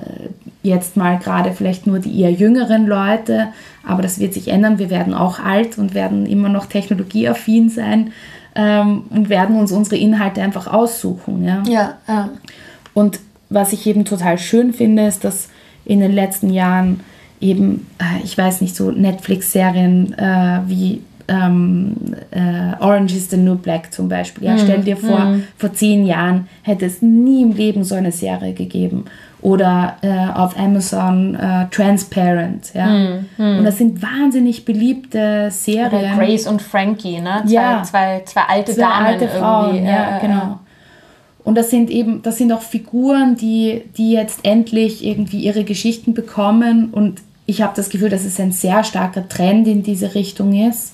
Speaker 1: jetzt mal gerade vielleicht nur die eher jüngeren Leute, aber das wird sich ändern. Wir werden auch alt und werden immer noch technologieaffin sein ähm, und werden uns unsere Inhalte einfach aussuchen. Ja?
Speaker 2: Ja, ja.
Speaker 1: Und was ich eben total schön finde, ist, dass in den letzten Jahren eben, äh, ich weiß nicht, so Netflix-Serien äh, wie ähm, äh, Orange is the New Black zum Beispiel. Ja, mm, stell dir vor, mm. vor zehn Jahren hätte es nie im Leben so eine Serie gegeben oder äh, auf Amazon äh, Transparent. Ja? Mm, mm. Und das sind wahnsinnig beliebte Serien. Oder
Speaker 2: Grace und Frankie, ne? Zwei, ja. zwei, zwei alte zwei Damen alte Frauen, irgendwie.
Speaker 1: Ja, genau. Und das sind eben, das sind auch Figuren, die, die jetzt endlich irgendwie ihre Geschichten bekommen. Und ich habe das Gefühl, dass es ein sehr starker Trend in diese Richtung ist.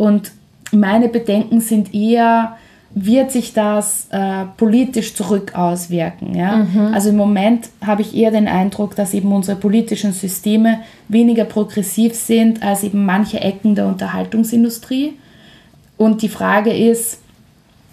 Speaker 1: Und meine Bedenken sind eher, wird sich das äh, politisch zurück auswirken. Ja? Mhm. Also im Moment habe ich eher den Eindruck, dass eben unsere politischen Systeme weniger progressiv sind als eben manche Ecken der Unterhaltungsindustrie. Und die Frage ist,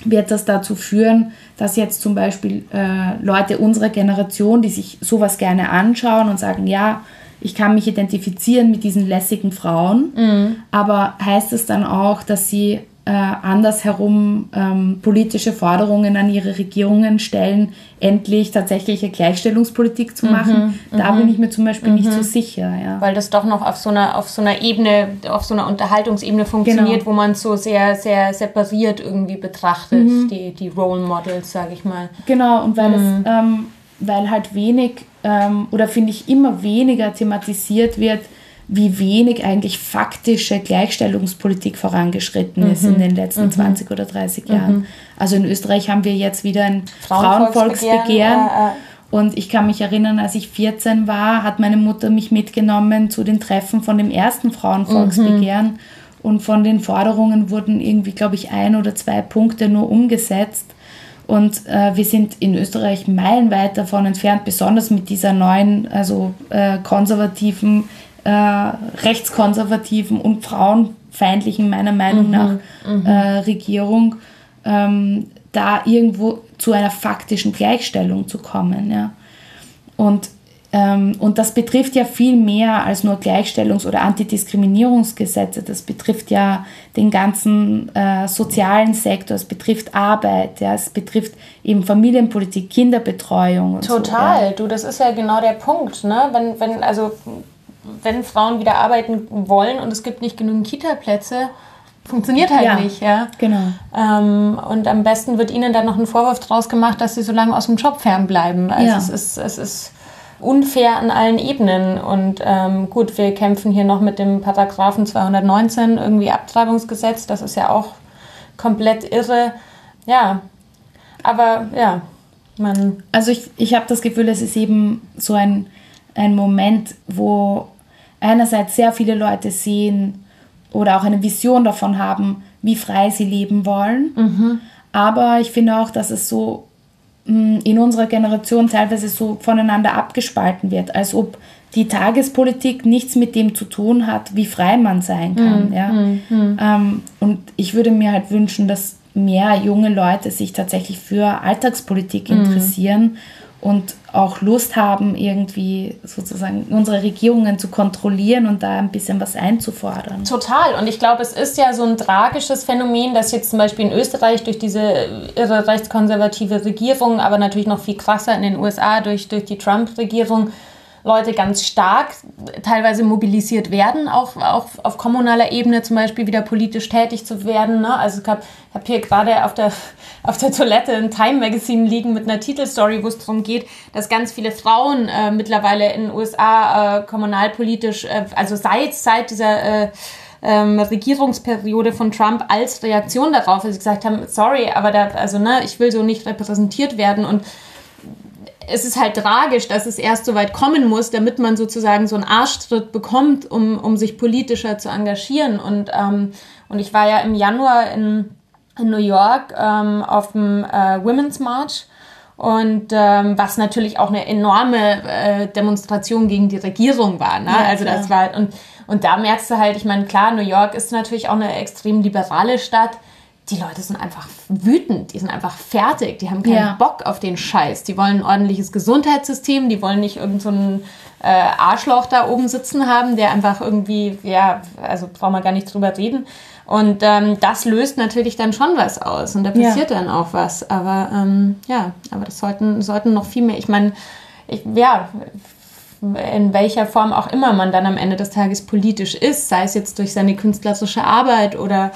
Speaker 1: wird das dazu führen, dass jetzt zum Beispiel äh, Leute unserer Generation, die sich sowas gerne anschauen und sagen, ja, ich kann mich identifizieren mit diesen lässigen Frauen, mhm. aber heißt es dann auch, dass sie äh, andersherum ähm, politische Forderungen an ihre Regierungen stellen, endlich tatsächlich eine Gleichstellungspolitik zu mhm, machen. Mhm, da bin ich mir zum Beispiel nicht so mhm. sicher. Ja.
Speaker 2: Weil das doch noch auf so einer, auf so einer Ebene, auf so einer Unterhaltungsebene funktioniert, genau. wo man es so sehr, sehr separiert irgendwie betrachtet, mhm. die, die Role Models, sage ich mal.
Speaker 1: Genau, und weil es, mhm. ähm, weil halt wenig ähm, oder finde ich immer weniger thematisiert wird, wie wenig eigentlich faktische Gleichstellungspolitik vorangeschritten mhm. ist in den letzten mhm. 20 oder 30 Jahren. Mhm. Also in Österreich haben wir jetzt wieder ein Frauenvolksbegehren. Frauenvolksbegehren äh, äh. Und ich kann mich erinnern, als ich 14 war, hat meine Mutter mich mitgenommen zu den Treffen von dem ersten Frauenvolksbegehren. Mhm. Und von den Forderungen wurden irgendwie, glaube ich, ein oder zwei Punkte nur umgesetzt. Und äh, wir sind in Österreich meilenweit davon entfernt, besonders mit dieser neuen, also äh, konservativen, äh, rechtskonservativen und frauenfeindlichen, meiner Meinung mhm. nach, mhm. Äh, Regierung, ähm, da irgendwo zu einer faktischen Gleichstellung zu kommen. Ja. Und, und das betrifft ja viel mehr als nur Gleichstellungs- oder Antidiskriminierungsgesetze. Das betrifft ja den ganzen äh, sozialen Sektor, es betrifft Arbeit, ja, es betrifft eben Familienpolitik, Kinderbetreuung.
Speaker 2: Total, so, ja. du, das ist ja genau der Punkt. Ne? Wenn, wenn, also, wenn Frauen wieder arbeiten wollen und es gibt nicht genügend Kita-Plätze, funktioniert halt ja, nicht, ja.
Speaker 1: Genau.
Speaker 2: Ähm, und am besten wird ihnen dann noch ein Vorwurf draus gemacht, dass sie so lange aus dem Job fernbleiben. Also ja. es ist, es ist unfair an allen Ebenen. Und ähm, gut, wir kämpfen hier noch mit dem Paragraphen 219, irgendwie Abtreibungsgesetz, das ist ja auch komplett irre. Ja, aber ja, man.
Speaker 1: Also ich, ich habe das Gefühl, es ist eben so ein, ein Moment, wo einerseits sehr viele Leute sehen, oder auch eine Vision davon haben, wie frei sie leben wollen. Mhm. Aber ich finde auch, dass es so in unserer Generation teilweise so voneinander abgespalten wird, als ob die Tagespolitik nichts mit dem zu tun hat, wie frei man sein kann. Mhm. Ja? Mhm. Ähm, und ich würde mir halt wünschen, dass mehr junge Leute sich tatsächlich für Alltagspolitik mhm. interessieren und auch Lust haben, irgendwie sozusagen unsere Regierungen zu kontrollieren und da ein bisschen was einzufordern.
Speaker 2: Total. Und ich glaube, es ist ja so ein tragisches Phänomen, dass jetzt zum Beispiel in Österreich durch diese irre rechtskonservative Regierung, aber natürlich noch viel krasser in den USA durch, durch die Trump-Regierung, Leute ganz stark teilweise mobilisiert werden, auch, auch auf kommunaler Ebene zum Beispiel wieder politisch tätig zu werden. Ne? Also ich habe hab hier gerade auf der, [laughs] auf der Toilette ein Time Magazine liegen mit einer Titelstory, wo es darum geht, dass ganz viele Frauen äh, mittlerweile in den USA äh, kommunalpolitisch, äh, also seit, seit dieser äh, ähm, Regierungsperiode von Trump als Reaktion darauf, dass sie gesagt haben, sorry, aber da, also ne, ich will so nicht repräsentiert werden und es ist halt tragisch, dass es erst so weit kommen muss, damit man sozusagen so einen Arschtritt bekommt, um, um sich politischer zu engagieren. Und, ähm, und ich war ja im Januar in, in New York ähm, auf dem äh, Women's March. Und ähm, was natürlich auch eine enorme äh, Demonstration gegen die Regierung war. Ne? Ja, also das war und, und da merkst du halt, ich meine, klar, New York ist natürlich auch eine extrem liberale Stadt die Leute sind einfach wütend, die sind einfach fertig, die haben keinen ja. Bock auf den Scheiß. Die wollen ein ordentliches Gesundheitssystem, die wollen nicht irgendeinen so äh, Arschloch da oben sitzen haben, der einfach irgendwie, ja, also brauchen wir gar nicht drüber reden. Und ähm, das löst natürlich dann schon was aus und da passiert ja. dann auch was. Aber ähm, ja, aber das sollten, sollten noch viel mehr, ich meine, ich, ja, in welcher Form auch immer man dann am Ende des Tages politisch ist, sei es jetzt durch seine künstlerische Arbeit oder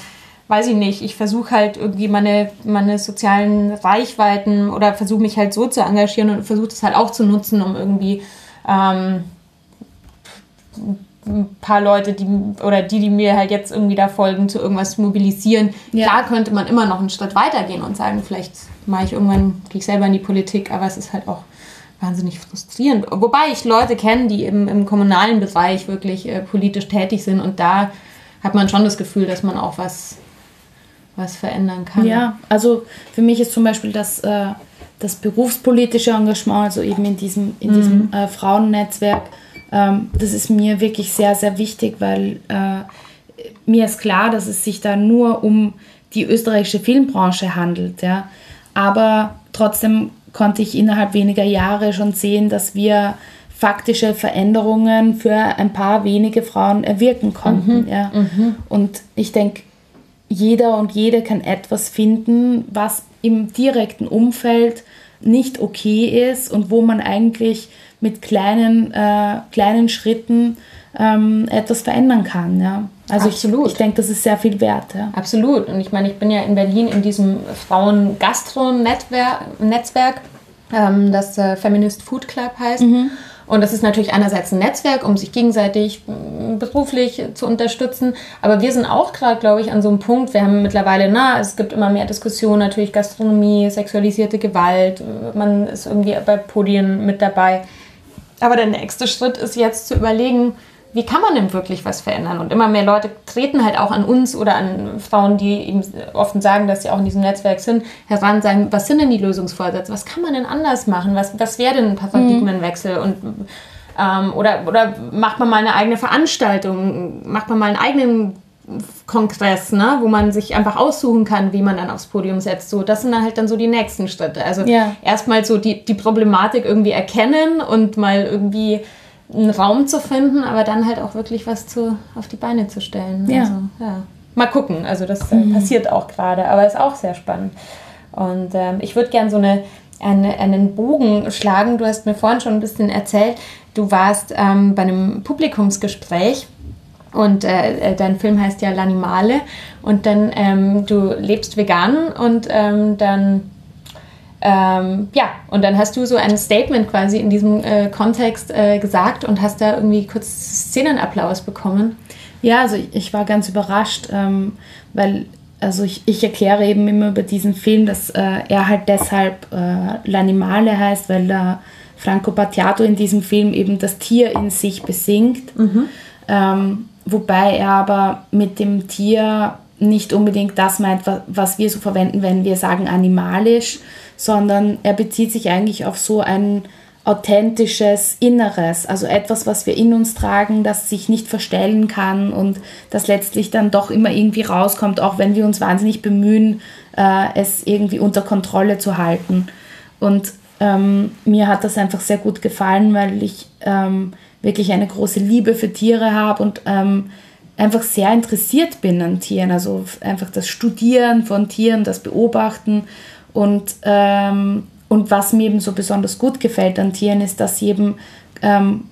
Speaker 2: weiß ich nicht, ich versuche halt irgendwie meine, meine sozialen Reichweiten oder versuche mich halt so zu engagieren und versuche das halt auch zu nutzen, um irgendwie ähm, ein paar Leute, die oder die, die mir halt jetzt irgendwie da folgen, zu irgendwas mobilisieren. Ja. Klar könnte man immer noch einen Schritt weiter gehen und sagen, vielleicht mache ich irgendwann, gehe ich selber in die Politik, aber es ist halt auch wahnsinnig frustrierend. Wobei ich Leute kenne, die im, im kommunalen Bereich wirklich äh, politisch tätig sind und da hat man schon das Gefühl, dass man auch was was verändern kann.
Speaker 1: Ja, also für mich ist zum Beispiel das, äh, das berufspolitische Engagement, also eben in diesem, in mhm. diesem äh, Frauennetzwerk, ähm, das ist mir wirklich sehr, sehr wichtig, weil äh, mir ist klar, dass es sich da nur um die österreichische Filmbranche handelt. Ja? Aber trotzdem konnte ich innerhalb weniger Jahre schon sehen, dass wir faktische Veränderungen für ein paar wenige Frauen erwirken konnten. Mhm. Ja? Mhm. Und ich denke, jeder und jede kann etwas finden, was im direkten Umfeld nicht okay ist und wo man eigentlich mit kleinen, äh, kleinen Schritten ähm, etwas verändern kann. Ja. Also Absolut. ich, ich denke, das ist sehr viel wert. Ja.
Speaker 2: Absolut. Und ich meine, ich bin ja in Berlin in diesem Frauen-Gastro-Netzwerk ähm, das äh, Feminist Food Club heißt. Mhm. Und das ist natürlich einerseits ein Netzwerk, um sich gegenseitig beruflich zu unterstützen. Aber wir sind auch gerade, glaube ich, an so einem Punkt. Wir haben mittlerweile, na, es gibt immer mehr Diskussionen, natürlich Gastronomie, sexualisierte Gewalt. Man ist irgendwie bei Podien mit dabei. Aber der nächste Schritt ist jetzt zu überlegen, wie kann man denn wirklich was verändern? Und immer mehr Leute treten halt auch an uns oder an Frauen, die eben offen sagen, dass sie auch in diesem Netzwerk sind, heran, sagen, was sind denn die Lösungsvorsätze? Was kann man denn anders machen? Was, was wäre denn ein Paradigmenwechsel? Und, ähm, oder, oder macht man mal eine eigene Veranstaltung? Macht man mal einen eigenen Kongress, ne, wo man sich einfach aussuchen kann, wie man dann aufs Podium setzt. So, das sind dann halt dann so die nächsten Schritte. Also ja. erstmal so die, die Problematik irgendwie erkennen und mal irgendwie einen Raum zu finden, aber dann halt auch wirklich was zu, auf die Beine zu stellen. Ja. Also, ja. Mal gucken, also das äh, mhm. passiert auch gerade, aber ist auch sehr spannend. Und ähm, ich würde gerne so eine, eine, einen Bogen schlagen. Du hast mir vorhin schon ein bisschen erzählt, du warst ähm, bei einem Publikumsgespräch und äh, äh dein Film heißt ja L'Animale und dann ähm, du lebst vegan und ähm, dann ähm, ja, und dann hast du so ein Statement quasi in diesem äh, Kontext äh, gesagt und hast da irgendwie kurz Szenenapplaus bekommen.
Speaker 1: Ja, also ich war ganz überrascht, ähm, weil also ich, ich, erkläre eben immer über diesen Film, dass äh, er halt deshalb äh, L'Animale heißt, weil der Franco Battiato in diesem Film eben das Tier in sich besingt. Mhm. Ähm, wobei er aber mit dem Tier nicht unbedingt das meint, was wir so verwenden, wenn wir sagen animalisch, sondern er bezieht sich eigentlich auf so ein authentisches Inneres, also etwas, was wir in uns tragen, das sich nicht verstellen kann und das letztlich dann doch immer irgendwie rauskommt, auch wenn wir uns wahnsinnig bemühen, äh, es irgendwie unter Kontrolle zu halten. Und ähm, mir hat das einfach sehr gut gefallen, weil ich ähm, wirklich eine große Liebe für Tiere habe und ähm, einfach sehr interessiert bin an Tieren, also einfach das Studieren von Tieren, das Beobachten und, ähm, und was mir eben so besonders gut gefällt an Tieren ist, dass sie eben ähm,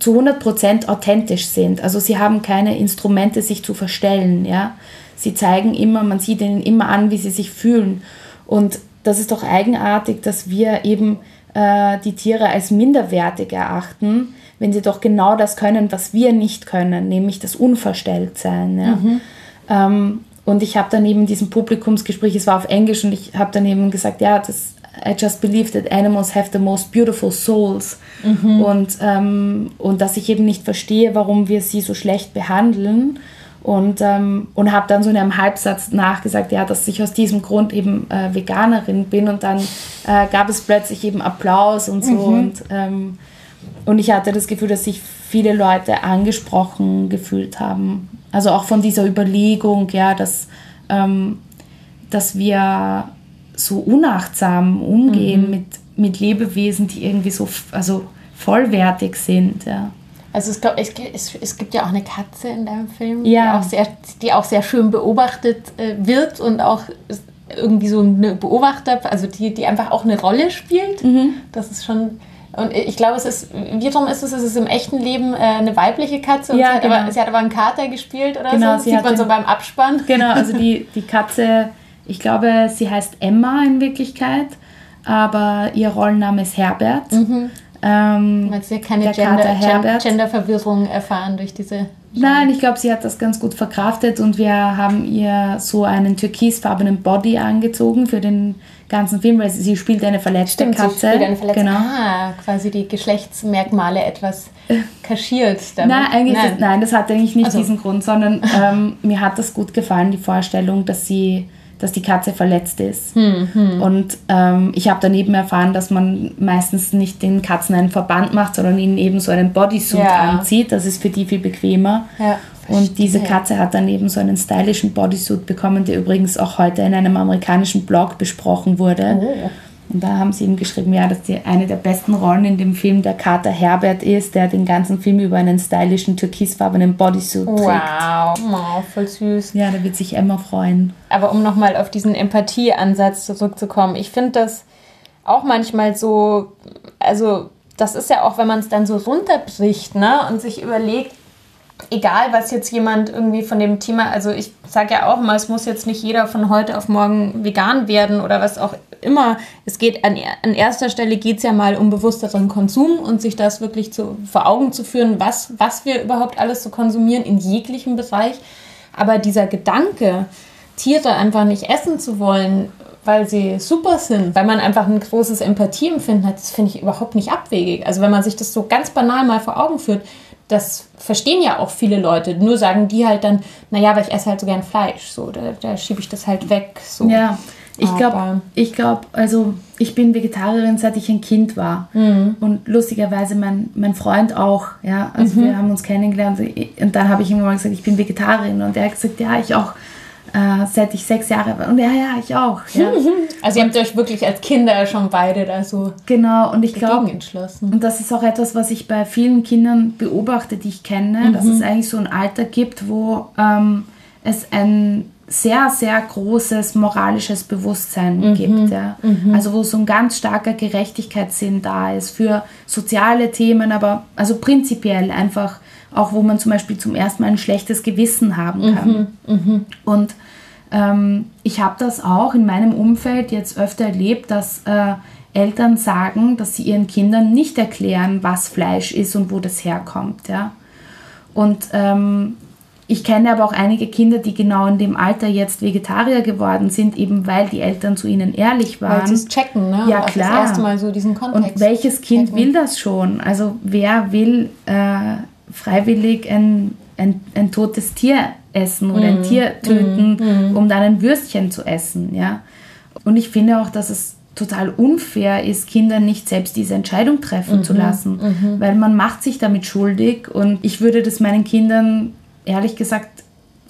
Speaker 1: zu 100% authentisch sind. Also sie haben keine Instrumente, sich zu verstellen. Ja? Sie zeigen immer, man sieht ihnen immer an, wie sie sich fühlen. Und das ist doch eigenartig, dass wir eben äh, die Tiere als minderwertig erachten, wenn sie doch genau das können, was wir nicht können, nämlich das Unverstelltsein. Ja? Mhm. Ähm, und ich habe dann eben diesem Publikumsgespräch, es war auf Englisch, und ich habe dann eben gesagt, ja, das, I just believe that animals have the most beautiful souls. Mhm. Und, ähm, und dass ich eben nicht verstehe, warum wir sie so schlecht behandeln. Und, ähm, und habe dann so in einem Halbsatz nachgesagt, ja, dass ich aus diesem Grund eben äh, Veganerin bin. Und dann äh, gab es plötzlich eben Applaus und so. Mhm. Und, ähm, und ich hatte das Gefühl, dass sich viele Leute angesprochen gefühlt haben. Also auch von dieser Überlegung, ja, dass, ähm, dass wir so unachtsam umgehen mhm. mit, mit Lebewesen, die irgendwie so also vollwertig sind. Ja.
Speaker 2: Also es, glaub, es, es, es, gibt ja auch eine Katze in deinem Film, ja. die, auch sehr, die auch sehr schön beobachtet äh, wird und auch irgendwie so eine Beobachter, also die, die einfach auch eine Rolle spielt. Mhm. Das ist schon und ich glaube, es ist, wiederum ist es, es ist im echten Leben äh, eine weibliche Katze ja, sie, hat genau. aber, sie hat aber einen Kater gespielt oder genau, so. Das sieht man so beim Abspann.
Speaker 1: Genau, also [laughs] die, die Katze, ich glaube, sie heißt Emma in Wirklichkeit, aber ihr Rollenname ist Herbert. Mhm.
Speaker 2: Ähm, Weil sie keine Gender, Genderverwirrung erfahren durch diese.
Speaker 1: Nein, ich glaube, sie hat das ganz gut verkraftet und wir haben ihr so einen türkisfarbenen Body angezogen für den ganzen Film, weil sie spielt eine verletzte Stimmt, Katze. Sie spielt eine
Speaker 2: verletzte, genau. Ah, quasi die Geschlechtsmerkmale etwas kaschiert.
Speaker 1: Damit. Nein, eigentlich nein. Das, nein, das hat eigentlich nicht also. diesen Grund, sondern ähm, mir hat das gut gefallen, die Vorstellung, dass sie dass die Katze verletzt ist. Hm, hm. Und ähm, ich habe daneben erfahren, dass man meistens nicht den Katzen einen Verband macht, sondern ihnen eben so einen Bodysuit ja. anzieht. Das ist für die viel bequemer. Ja. Und diese Katze hat dann eben so einen stylischen Bodysuit bekommen, der übrigens auch heute in einem amerikanischen Blog besprochen wurde. Oh. Und da haben sie ihm geschrieben, ja, dass die, eine der besten Rollen in dem Film der Kater Herbert ist, der den ganzen Film über einen stylischen türkisfarbenen Bodysuit trägt.
Speaker 2: Wow, wow voll süß.
Speaker 1: Ja, da wird sich Emma freuen.
Speaker 2: Aber um nochmal auf diesen Empathieansatz zurückzukommen, ich finde das auch manchmal so, also das ist ja auch, wenn man es dann so runterbricht ne, und sich überlegt, egal was jetzt jemand irgendwie von dem Thema, also ich sage ja auch mal, es muss jetzt nicht jeder von heute auf morgen vegan werden oder was auch immer. Es geht an, an erster Stelle geht es ja mal um bewussteren Konsum und sich das wirklich zu, vor Augen zu führen, was, was wir überhaupt alles so konsumieren in jeglichem Bereich. Aber dieser Gedanke, Tiere einfach nicht essen zu wollen, weil sie super sind, weil man einfach ein großes Empathieempfinden hat, das finde ich überhaupt nicht abwegig. Also wenn man sich das so ganz banal mal vor Augen führt, das verstehen ja auch viele Leute. Nur sagen die halt dann, naja, weil ich esse halt so gern Fleisch. So, da, da schiebe ich das halt weg. So.
Speaker 1: Ja, ich glaube, ich glaube, also ich bin Vegetarierin, seit ich ein Kind war. Mhm. Und lustigerweise mein, mein Freund auch. Ja, also mhm. wir haben uns kennengelernt und dann habe ich irgendwann mal gesagt, ich bin Vegetarierin. Und er hat gesagt, ja, ich auch äh, seit ich sechs Jahre war. Und ja, ja, ich auch. Ja. [laughs]
Speaker 2: Also ihr habt euch wirklich als Kinder schon beide da so
Speaker 1: genau und ich glaube entschlossen. Und das ist auch etwas, was ich bei vielen Kindern beobachte, die ich kenne, mhm. dass es eigentlich so ein Alter gibt, wo ähm, es ein sehr, sehr großes moralisches Bewusstsein mhm. gibt. Ja. Mhm. Also wo so ein ganz starker Gerechtigkeitssinn da ist für soziale Themen, aber also prinzipiell einfach auch wo man zum Beispiel zum ersten Mal ein schlechtes Gewissen haben kann. Mhm. Mhm. Und ähm, ich habe das auch in meinem Umfeld jetzt öfter erlebt, dass äh, Eltern sagen, dass sie ihren Kindern nicht erklären, was Fleisch ist und wo das herkommt. Ja? Und ähm, ich kenne aber auch einige Kinder, die genau in dem Alter jetzt Vegetarier geworden sind, eben weil die Eltern zu ihnen ehrlich waren. Weil sie
Speaker 2: es checken, ne?
Speaker 1: Ja, klar. Das
Speaker 2: erste Mal so diesen Kontext.
Speaker 1: Und welches Kind checken. will das schon? Also wer will äh, freiwillig ein, ein, ein totes Tier essen oder ein mhm. Tier töten, mm. um dann ein Würstchen zu essen. Ja? Und ich finde auch, dass es total unfair ist, Kindern nicht selbst diese Entscheidung treffen mhm. zu lassen, mhm. weil man macht sich damit schuldig und ich würde das meinen Kindern ehrlich gesagt,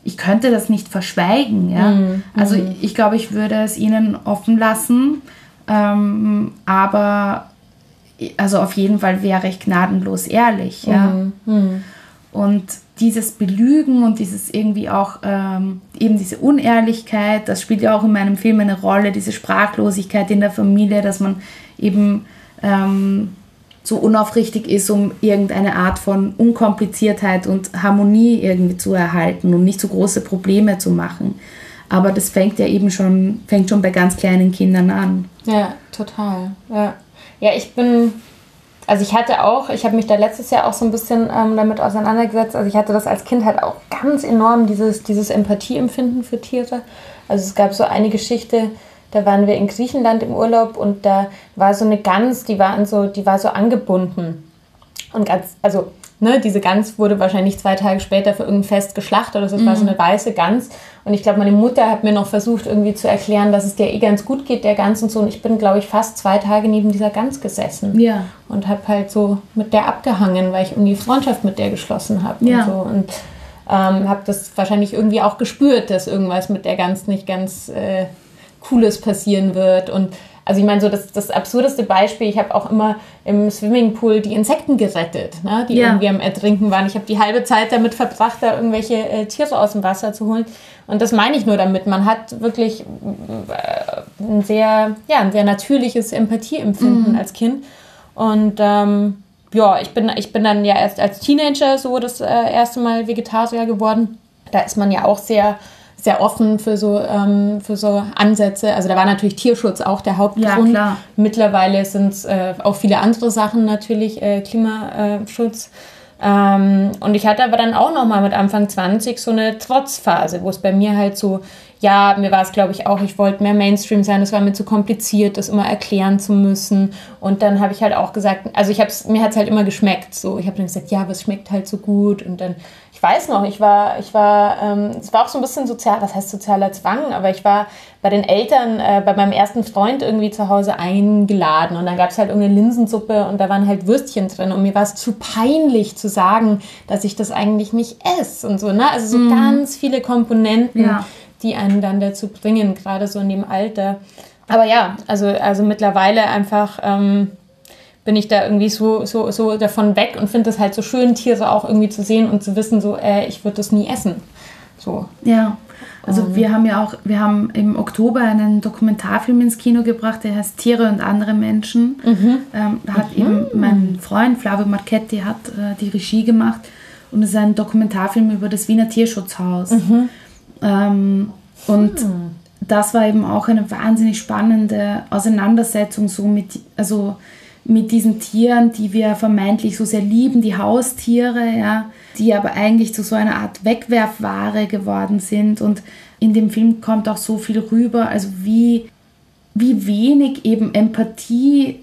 Speaker 1: ich könnte das nicht verschweigen. Ja? Mhm. Also mhm. ich glaube, ich würde es ihnen offen lassen, ähm, aber also auf jeden Fall wäre ich gnadenlos ehrlich. Ja? Mhm. Mhm. Und dieses Belügen und dieses irgendwie auch ähm, eben diese Unehrlichkeit, das spielt ja auch in meinem Film eine Rolle, diese Sprachlosigkeit in der Familie, dass man eben ähm, so unaufrichtig ist, um irgendeine Art von Unkompliziertheit und Harmonie irgendwie zu erhalten und nicht so große Probleme zu machen. Aber das fängt ja eben schon, fängt schon bei ganz kleinen Kindern an.
Speaker 2: Ja, total. Ja. Ja, ich bin, also ich hatte auch, ich habe mich da letztes Jahr auch so ein bisschen ähm, damit auseinandergesetzt. Also ich hatte das als Kind halt auch ganz enorm, dieses, dieses Empathieempfinden für Tiere. Also es gab so eine Geschichte, da waren wir in Griechenland im Urlaub und da war so eine Gans, die war, so, die war so angebunden. Und ganz, also ne, diese Gans wurde wahrscheinlich zwei Tage später für irgendein Fest geschlachtet. Es mhm. war so mhm. eine weiße Gans. Und ich glaube, meine Mutter hat mir noch versucht, irgendwie zu erklären, dass es der eh ganz gut geht, der Gans und so. Und ich bin, glaube ich, fast zwei Tage neben dieser Gans gesessen.
Speaker 1: Ja.
Speaker 2: Und habe halt so mit der abgehangen, weil ich irgendwie Freundschaft mit der geschlossen habe. Ja. Und so. Und ähm, habe das wahrscheinlich irgendwie auch gespürt, dass irgendwas mit der Gans nicht ganz äh, Cooles passieren wird. Und also ich meine, so das, das absurdeste Beispiel, ich habe auch immer im Swimmingpool die Insekten gerettet, ne, die ja. irgendwie am Ertrinken waren. Ich habe die halbe Zeit damit verbracht, da irgendwelche äh, Tiere aus dem Wasser zu holen. Und das meine ich nur damit. Man hat wirklich äh, ein sehr, ja, ein sehr natürliches Empathieempfinden mhm. als Kind. Und ähm, ja, ich bin, ich bin dann ja erst als Teenager so das äh, erste Mal Vegetarier geworden. Da ist man ja auch sehr sehr offen für so, ähm, für so Ansätze. Also da war natürlich Tierschutz auch der Hauptgrund. Ja, Mittlerweile sind es äh, auch viele andere Sachen natürlich, äh, Klimaschutz. Ähm, und ich hatte aber dann auch noch mal mit Anfang 20 so eine Trotzphase, wo es bei mir halt so ja, mir war es, glaube ich, auch, ich wollte mehr Mainstream sein, es war mir zu kompliziert, das immer erklären zu müssen. Und dann habe ich halt auch gesagt, also ich hab's, mir hat es halt immer geschmeckt. So, ich habe dann gesagt, ja, aber es schmeckt halt so gut. Und dann, ich weiß noch, ich war, ich war, ähm, es war auch so ein bisschen sozial, was heißt sozialer Zwang, aber ich war bei den Eltern, äh, bei meinem ersten Freund irgendwie zu Hause eingeladen und dann gab es halt irgendeine Linsensuppe und da waren halt Würstchen drin und mir war es zu peinlich zu sagen, dass ich das eigentlich nicht esse und so, ne? Also so mm. ganz viele Komponenten. Ja die einen dann dazu bringen, gerade so in dem Alter. Aber ja, also, also mittlerweile einfach ähm, bin ich da irgendwie so, so, so davon weg und finde es halt so schön, Tiere auch irgendwie zu sehen und zu wissen, so, äh, ich würde das nie essen. So.
Speaker 1: Ja. Also um. Ähm. wir haben ja auch, wir haben im Oktober einen Dokumentarfilm ins Kino gebracht, der heißt Tiere und andere Menschen. Mhm. Ähm, hat mhm. eben mein Freund Flavio Marchetti hat äh, die Regie gemacht und es ist ein Dokumentarfilm über das Wiener Tierschutzhaus. Mhm. Ähm, und hm. das war eben auch eine wahnsinnig spannende Auseinandersetzung so mit, also mit diesen Tieren, die wir vermeintlich so sehr lieben, die Haustiere, ja, die aber eigentlich zu so einer Art Wegwerfware geworden sind. Und in dem Film kommt auch so viel rüber, also wie, wie wenig eben Empathie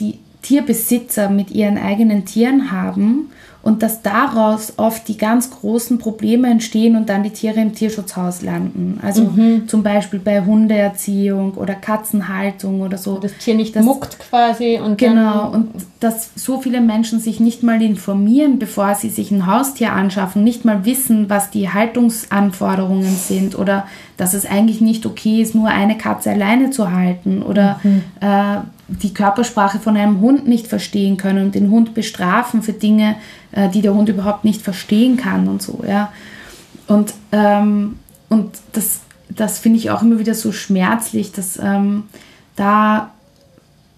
Speaker 1: die Tierbesitzer mit ihren eigenen Tieren haben und dass daraus oft die ganz großen Probleme entstehen und dann die Tiere im Tierschutzhaus landen. Also mhm. zum Beispiel bei Hundeerziehung oder Katzenhaltung oder so.
Speaker 2: Das Tier nicht das, muckt quasi
Speaker 1: und genau und dass so viele Menschen sich nicht mal informieren, bevor sie sich ein Haustier anschaffen, nicht mal wissen, was die Haltungsanforderungen sind oder dass es eigentlich nicht okay ist, nur eine Katze alleine zu halten oder mhm. äh, die Körpersprache von einem Hund nicht verstehen können und den Hund bestrafen für Dinge, äh, die der Hund überhaupt nicht verstehen kann und so, ja. Und, ähm, und das, das finde ich auch immer wieder so schmerzlich, dass ähm, da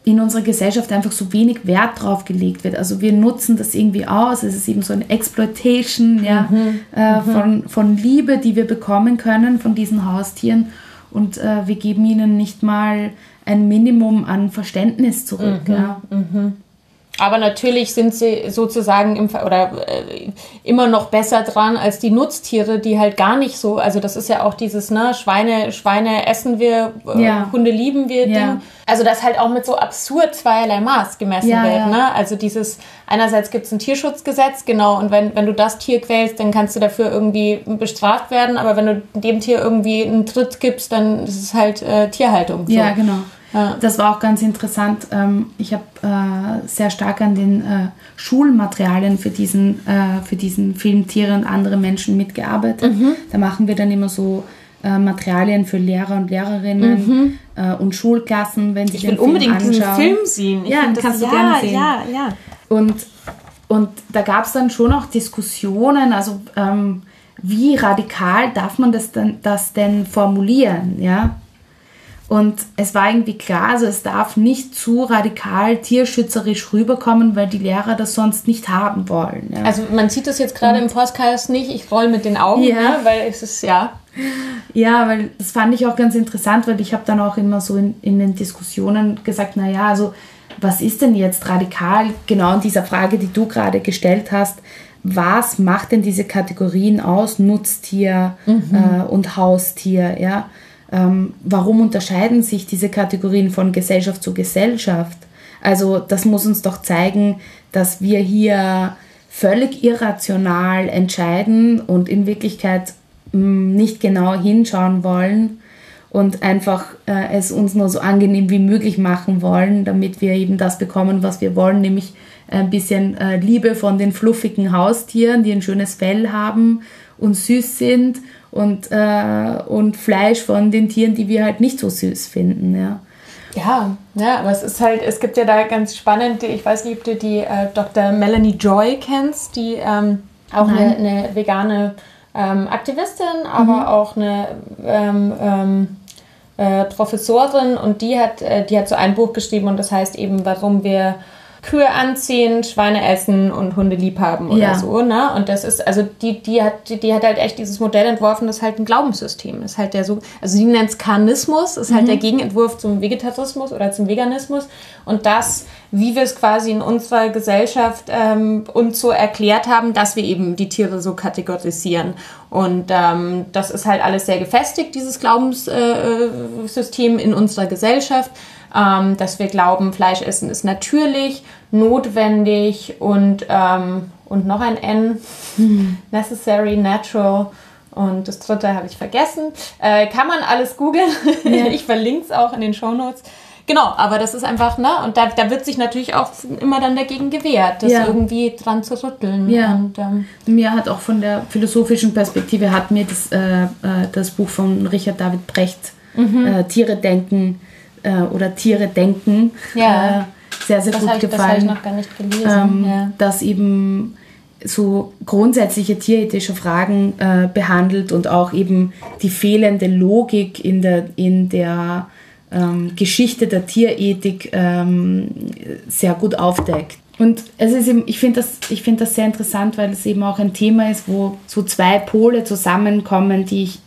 Speaker 1: in unserer Gesellschaft einfach so wenig Wert drauf gelegt wird. Also wir nutzen das irgendwie aus. Es ist eben so eine Exploitation ja, mhm. Äh, mhm. Von, von Liebe, die wir bekommen können von diesen Haustieren. Und äh, wir geben ihnen nicht mal ein Minimum an Verständnis zurück. Mhm, ja.
Speaker 2: Mhm. Aber natürlich sind sie sozusagen im, oder äh, immer noch besser dran als die Nutztiere, die halt gar nicht so, also das ist ja auch dieses, ne, Schweine, Schweine essen wir, äh, ja. Hunde lieben wir ja. Ding. Also das halt auch mit so absurd zweierlei Maß gemessen ja, wird, ne? Also dieses, einerseits gibt es ein Tierschutzgesetz, genau, und wenn, wenn du das Tier quälst, dann kannst du dafür irgendwie bestraft werden, aber wenn du dem Tier irgendwie einen Tritt gibst, dann ist es halt äh, Tierhaltung.
Speaker 1: So. Ja, genau. Ja. Das war auch ganz interessant. Ähm, ich habe äh, sehr stark an den äh, Schulmaterialien für diesen, äh, für diesen Film Tiere und andere Menschen mitgearbeitet. Mhm. Da machen wir dann immer so Materialien für Lehrer und Lehrerinnen mhm. und Schulklassen, wenn sie ich den
Speaker 2: will unbedingt anschauen. diesen Film sehen.
Speaker 1: Ich ja, den kannst du ja, gerne sehen. Ja, ja. Und, und da gab es dann schon auch Diskussionen, also ähm, wie radikal darf man das denn, das denn formulieren, ja? Und es war irgendwie klar, also es darf nicht zu radikal tierschützerisch rüberkommen, weil die Lehrer das sonst nicht haben wollen.
Speaker 2: Ja. Also man sieht das jetzt gerade im Podcast nicht, ich roll mit den Augen, ja. ne, weil es ist ja.
Speaker 1: Ja, weil das fand ich auch ganz interessant, weil ich habe dann auch immer so in, in den Diskussionen gesagt, naja, also was ist denn jetzt radikal genau in dieser Frage, die du gerade gestellt hast? Was macht denn diese Kategorien aus, Nutztier mhm. äh, und Haustier? Ja, ähm, warum unterscheiden sich diese Kategorien von Gesellschaft zu Gesellschaft? Also das muss uns doch zeigen, dass wir hier völlig irrational entscheiden und in Wirklichkeit mh, mm, nicht genau hinschauen wollen und einfach äh, es uns nur so angenehm wie möglich machen wollen, damit wir eben das bekommen, was wir wollen, nämlich ein bisschen äh, Liebe von den fluffigen Haustieren, die ein schönes Fell haben und süß sind und, äh, und Fleisch von den Tieren, die wir halt nicht so süß finden, ja.
Speaker 2: Ja, ja, aber es ist halt, es gibt ja da ganz spannend, ich weiß nicht, ob du die äh, Dr. Melanie Joy kennst, die ähm, auch eine, eine, vegane ähm, Aktivistin, aber mhm. auch eine ähm, ähm, äh, Professorin und die hat, äh, die hat so ein Buch geschrieben und das heißt eben, warum wir Kühe anziehen, Schweine essen und Hunde lieb haben oder ja. so. Ne? Und das ist, also die, die hat, die, die hat halt echt dieses Modell entworfen, das ist halt ein Glaubenssystem. Ist halt der so, also sie nennt es Karnismus, ist halt mhm. der Gegenentwurf zum Vegetarismus oder zum Veganismus. Und das, wie wir es quasi in unserer Gesellschaft ähm, uns so erklärt haben, dass wir eben die Tiere so kategorisieren. Und ähm, das ist halt alles sehr gefestigt, dieses Glaubenssystem äh, in unserer Gesellschaft ähm, dass wir glauben, Fleisch essen ist natürlich, notwendig und, ähm, und noch ein N, hm. necessary, natural. Und das dritte habe ich vergessen. Äh, kann man alles googeln. Ja. [laughs] ich verlinke es auch in den Show Notes. Genau, aber das ist einfach, ne? Und da, da wird sich natürlich auch immer dann dagegen gewehrt, das ja. irgendwie dran zu rütteln.
Speaker 1: Ja.
Speaker 2: Und,
Speaker 1: ähm, mir hat auch von der philosophischen Perspektive hat mir das, äh, äh, das Buch von Richard David Brecht, mhm. äh, Tiere denken, äh, oder Tiere denken ja. äh, sehr, sehr das gut ich, gefallen. Das habe ich noch gar nicht gelesen. Ähm, ja. Dass eben so grundsätzliche tierethische Fragen äh, behandelt und auch eben die fehlende Logik in der, in der ähm, Geschichte der Tierethik ähm, sehr gut aufdeckt. Und es ist eben, ich finde das, find das sehr interessant, weil es eben auch ein Thema ist, wo so zwei Pole zusammenkommen, die ich,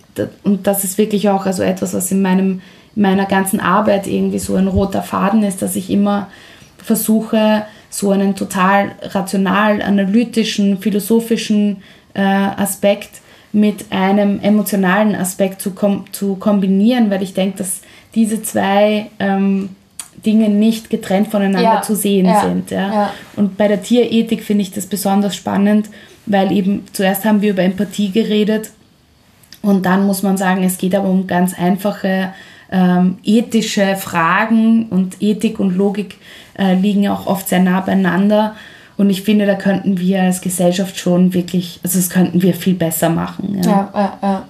Speaker 1: und das ist wirklich auch also etwas, was in meinem, meiner ganzen Arbeit irgendwie so ein roter Faden ist, dass ich immer versuche, so einen total rational, analytischen, philosophischen äh, Aspekt mit einem emotionalen Aspekt zu, kom zu kombinieren, weil ich denke, dass diese zwei ähm, Dinge nicht getrennt voneinander ja. zu sehen ja. sind. Ja? ja? Und bei der Tierethik finde ich das besonders spannend, weil eben zuerst haben wir über Empathie geredet und dann muss man sagen, es geht aber um ganz einfache ähm, ethische Fragen und Ethik und Logik äh, liegen ja auch oft sehr nah beieinander. Und ich finde, da könnten wir als Gesellschaft schon wirklich, also das könnten wir viel besser machen.
Speaker 2: Ja, ja, ja.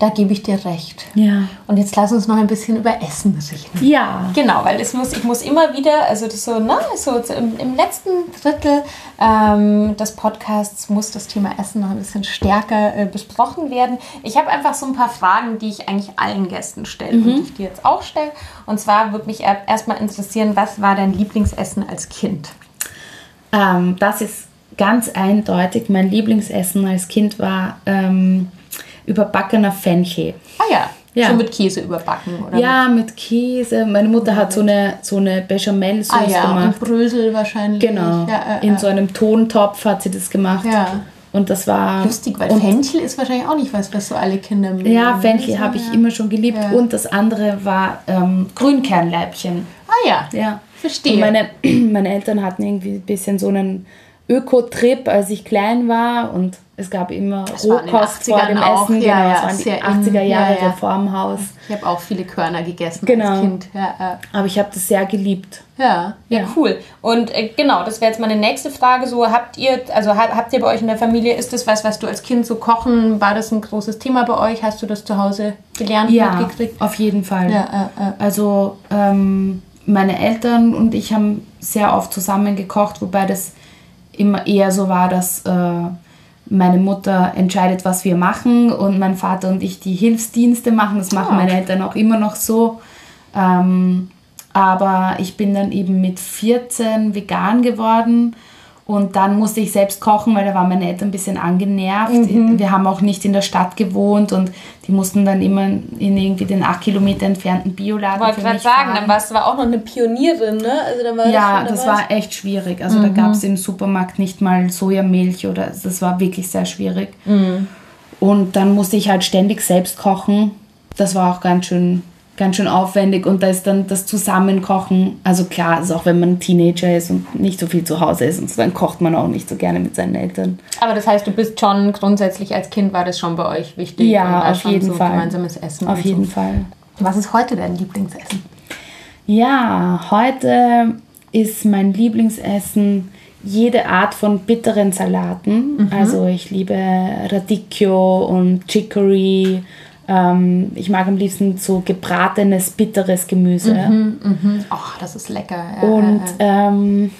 Speaker 2: Da gebe ich dir recht.
Speaker 1: Ja.
Speaker 2: Und jetzt lass uns noch ein bisschen über Essen reden.
Speaker 1: Ja.
Speaker 2: Genau, weil es muss, ich muss immer wieder, also das so, ne, so im, im letzten Drittel ähm, des Podcasts muss das Thema Essen noch ein bisschen stärker äh, besprochen werden. Ich habe einfach so ein paar Fragen, die ich eigentlich allen Gästen stelle mhm. und die ich dir jetzt auch stelle. Und zwar würde mich erstmal interessieren, was war dein Lieblingsessen als Kind?
Speaker 1: Ähm, das ist ganz eindeutig. Mein Lieblingsessen als Kind war ähm, überbackener Fenchel.
Speaker 2: Ah ja. Ja. So mit Käse überbacken, oder?
Speaker 1: Ja, mit, Käse. Meine Mutter hat so eine, so eine Bechamel-Sauce ah, ja, gemacht.
Speaker 2: Und Brösel wahrscheinlich.
Speaker 1: Genau. Ja, äh, In so einem Tontopf hat sie das gemacht. Ja. Und das war.
Speaker 2: Lustig, weil Fenchel ist wahrscheinlich auch nicht was, was so alle Kinder
Speaker 1: mögen. Ja, Fenchel habe ich immer schon geliebt. Und das andere war ähm, Grünkernleibchen.
Speaker 2: Ah ja.
Speaker 1: Ja.
Speaker 2: Verstehe.
Speaker 1: Und meine, [clears throat] meine Eltern hatten irgendwie ein bisschen so einen Öko-Trip, als ich klein war und es gab immer das Rohkost vor dem auch. Essen.
Speaker 2: Ja,
Speaker 1: genau,
Speaker 2: ja,
Speaker 1: das waren die 80er Jahre
Speaker 2: ja,
Speaker 1: Reformhaus.
Speaker 2: Ich habe auch viele Körner gegessen
Speaker 1: genau.
Speaker 2: als Kind.
Speaker 1: Ja, Aber ich habe das sehr geliebt.
Speaker 2: Ja, ja, cool. Und äh, genau, das wäre jetzt meine nächste Frage. So habt ihr, also habt ihr bei euch in der Familie, ist das was, was du als Kind so kochen, war das ein großes Thema bei euch? Hast du das zu Hause gelernt,
Speaker 1: ja, mitgekriegt? auf jeden Fall.
Speaker 2: Ja,
Speaker 1: Also ähm, meine Eltern und ich haben sehr oft zusammen gekocht, wobei das immer eher so war, dass äh, meine Mutter entscheidet, was wir machen und mein Vater und ich die Hilfsdienste machen. Das machen oh. meine Eltern auch immer noch so. Ähm, aber ich bin dann eben mit 14 vegan geworden und dann musste ich selbst kochen, weil da waren meine Eltern ein bisschen angenervt. Mhm. Wir haben auch nicht in der Stadt gewohnt und die mussten dann immer in irgendwie den acht Kilometer entfernten Bioladen.
Speaker 2: Ich wollte gerade sagen, fahren. dann warst du auch noch eine Pionierin, ne?
Speaker 1: Also dann war ja, das, das war echt schwierig. Also mhm. da gab es im Supermarkt nicht mal Sojamilch oder das war wirklich sehr schwierig.
Speaker 2: Mhm.
Speaker 1: Und dann musste ich halt ständig selbst kochen. Das war auch ganz schön ganz schön aufwendig und da ist dann das Zusammenkochen, also klar, also auch wenn man Teenager ist und nicht so viel zu Hause ist und so, dann kocht man auch nicht so gerne mit seinen Eltern.
Speaker 2: Aber das heißt, du bist schon grundsätzlich als Kind war das schon bei euch wichtig?
Speaker 1: Ja, auf jeden
Speaker 2: so
Speaker 1: Fall.
Speaker 2: Gemeinsames Essen.
Speaker 1: Auf jeden so. Fall.
Speaker 2: Was ist heute dein Lieblingsessen?
Speaker 1: Ja, heute ist mein Lieblingsessen jede Art von bitteren Salaten. Mhm. Also ich liebe Radicchio und Chicory ähm, ich mag am liebsten so gebratenes, bitteres Gemüse.
Speaker 2: Mhm, mhm. Oh, das ist lecker.
Speaker 1: Ja, und ähm,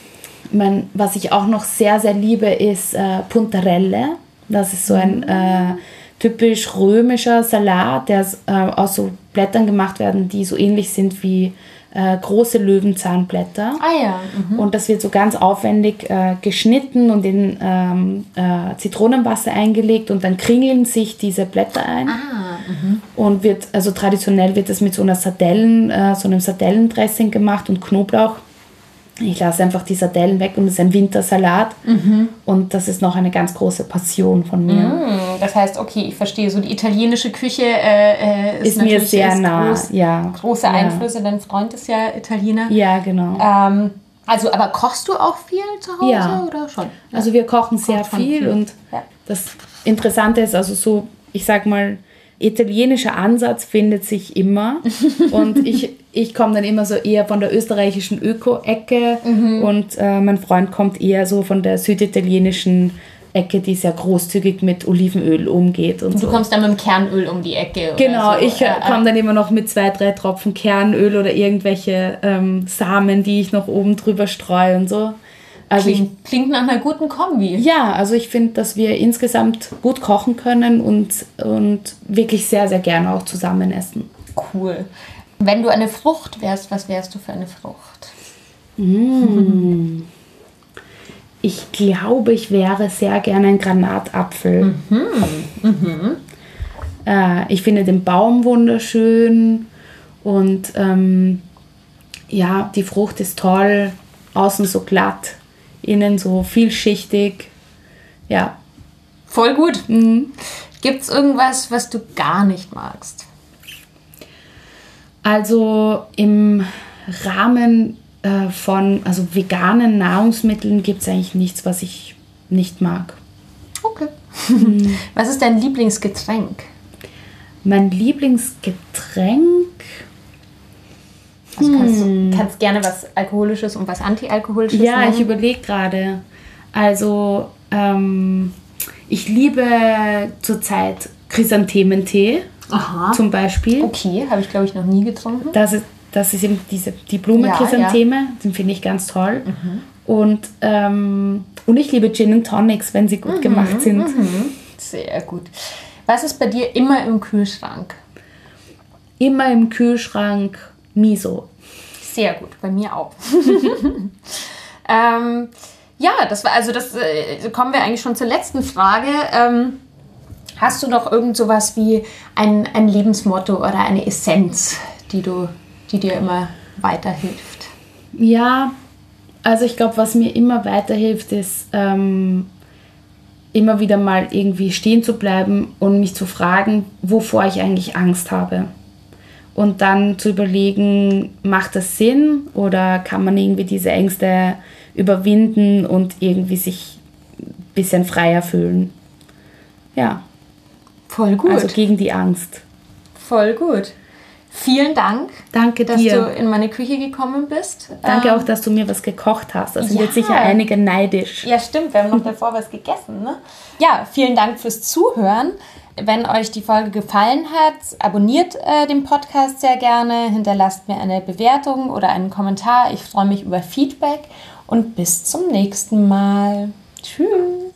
Speaker 1: mein, was ich auch noch sehr, sehr liebe, ist äh, Puntarelle. Das ist so ein mhm. äh, typisch römischer Salat, der äh, aus so Blättern gemacht werden, die so ähnlich sind wie äh, große Löwenzahnblätter.
Speaker 2: Ah ja.
Speaker 1: Mhm. Und das wird so ganz aufwendig äh, geschnitten und in ähm, äh, Zitronenwasser eingelegt und dann kringeln sich diese Blätter ein.
Speaker 2: Ah. Mhm.
Speaker 1: Und wird, also traditionell wird das mit so einer Sardellen, äh, so einem Sardellendressing gemacht und Knoblauch. Ich lasse einfach die Sardellen weg und es ist ein Wintersalat.
Speaker 2: Mhm.
Speaker 1: Und das ist noch eine ganz große Passion von mir.
Speaker 2: Mhm. Das heißt, okay, ich verstehe, so die italienische Küche äh,
Speaker 1: äh ist, ist mir sehr nah. Groß,
Speaker 2: ja. Große Einflüsse, dein Freund ist ja Italiener.
Speaker 1: Ja, genau.
Speaker 2: Ähm, also, aber kochst du auch viel zu Hause
Speaker 1: ja.
Speaker 2: oder schon?
Speaker 1: Ja. Also wir kochen sehr viel, viel, und ja. das Interessante ist, also so, ich sag mal, italienischer Ansatz findet sich immer. [laughs] und ich, ich komme dann immer so eher von der österreichischen Öko-Ecke
Speaker 2: mhm.
Speaker 1: und äh, mein Freund kommt eher so von der süditalienischen Ecke, die sehr großzügig mit Olivenöl umgeht. Und,
Speaker 2: und du
Speaker 1: so.
Speaker 2: kommst dann mit dem Kernöl um die Ecke.
Speaker 1: Genau,
Speaker 2: so.
Speaker 1: ich äh, komme dann immer noch mit zwei, drei Tropfen Kernöl oder irgendwelche ähm, Samen, die ich noch oben drüber streue und so.
Speaker 2: Also klingt, ich, klingt nach einer guten Kombi.
Speaker 1: Ja, also ich finde, dass wir insgesamt gut kochen können und, und wirklich sehr, sehr gerne auch zusammen essen.
Speaker 2: Cool. Wenn du eine Frucht wärst, was wärst du für eine Frucht?
Speaker 1: Mmh. ich glaube, ich wäre sehr gerne ein Granatapfel. Äh, ich finde den Baum wunderschön und ähm, ja, die Frucht ist toll, außen so glatt, innen so vielschichtig. Ja,
Speaker 2: Voll gut. Gibt es irgendwas, was du gar nicht magst?
Speaker 1: also im Rahmen äh, von also veganen Nahrungsmitteln gibt es eigentlich nichts, was ich nicht mag.
Speaker 2: Okay. [laughs] was ist dein Lieblingsgetränk?
Speaker 1: Mein Lieblingsgetränk,
Speaker 2: Also kannst du kannst gerne was Alkoholisches und was Antialkoholisches
Speaker 1: ja,
Speaker 2: nennen.
Speaker 1: ich überlege gerade. Also ähm, ich liebe zurzeit Chrysanthementee
Speaker 2: Aha.
Speaker 1: zum Beispiel.
Speaker 2: Okay, habe ich glaube ich noch nie getrunken.
Speaker 1: Das ist, das ist eben diese, die Blume
Speaker 2: Ja,
Speaker 1: Chrysantheme, den finde ich ganz toll. Und, ähm, und ich liebe Gin and Tonics, wenn sie gut gemacht sind.
Speaker 2: Sehr gut. Was ist bei dir immer im Kühlschrank?
Speaker 1: Immer im Kühlschrank Miso.
Speaker 2: Sehr gut, bei mir auch. [laughs] ähm, ja, das war also das äh, kommen wir eigentlich schon zur letzten Frage. Ähm, hast du noch irgend sowas wie ein, ein Lebensmotto oder eine Essenz, die du, die dir immer weiterhilft?
Speaker 1: Ja, also ich glaube, was mir immer weiterhilft, ist ähm, immer wieder mal irgendwie stehen zu bleiben und mich zu fragen, wovor ich eigentlich Angst habe. Und dann zu überlegen, macht das Sinn oder kann man irgendwie diese Ängste überwinden und irgendwie sich ein bisschen freier fühlen. Ja,
Speaker 2: Voll gut.
Speaker 1: also gegen die Angst.
Speaker 2: Voll gut. Vielen Dank,
Speaker 1: Danke
Speaker 2: dass du
Speaker 1: dir.
Speaker 2: in meine Küche gekommen bist.
Speaker 1: Danke
Speaker 2: Ähm,
Speaker 1: auch, dass du mir was gekocht hast. Da sind
Speaker 2: ja.
Speaker 1: jetzt sicher einige neidisch.
Speaker 2: Ja, stimmt. Wir haben noch davor was gegessen. Ne? Ja, vielen Dank fürs Zuhören. Wenn euch die Folge gefallen hat, abonniert äh, den Podcast sehr gerne, hinterlasst mir eine Bewertung oder einen Kommentar. Ich freue mich über Feedback und bis zum nächsten Mal. Tschüss.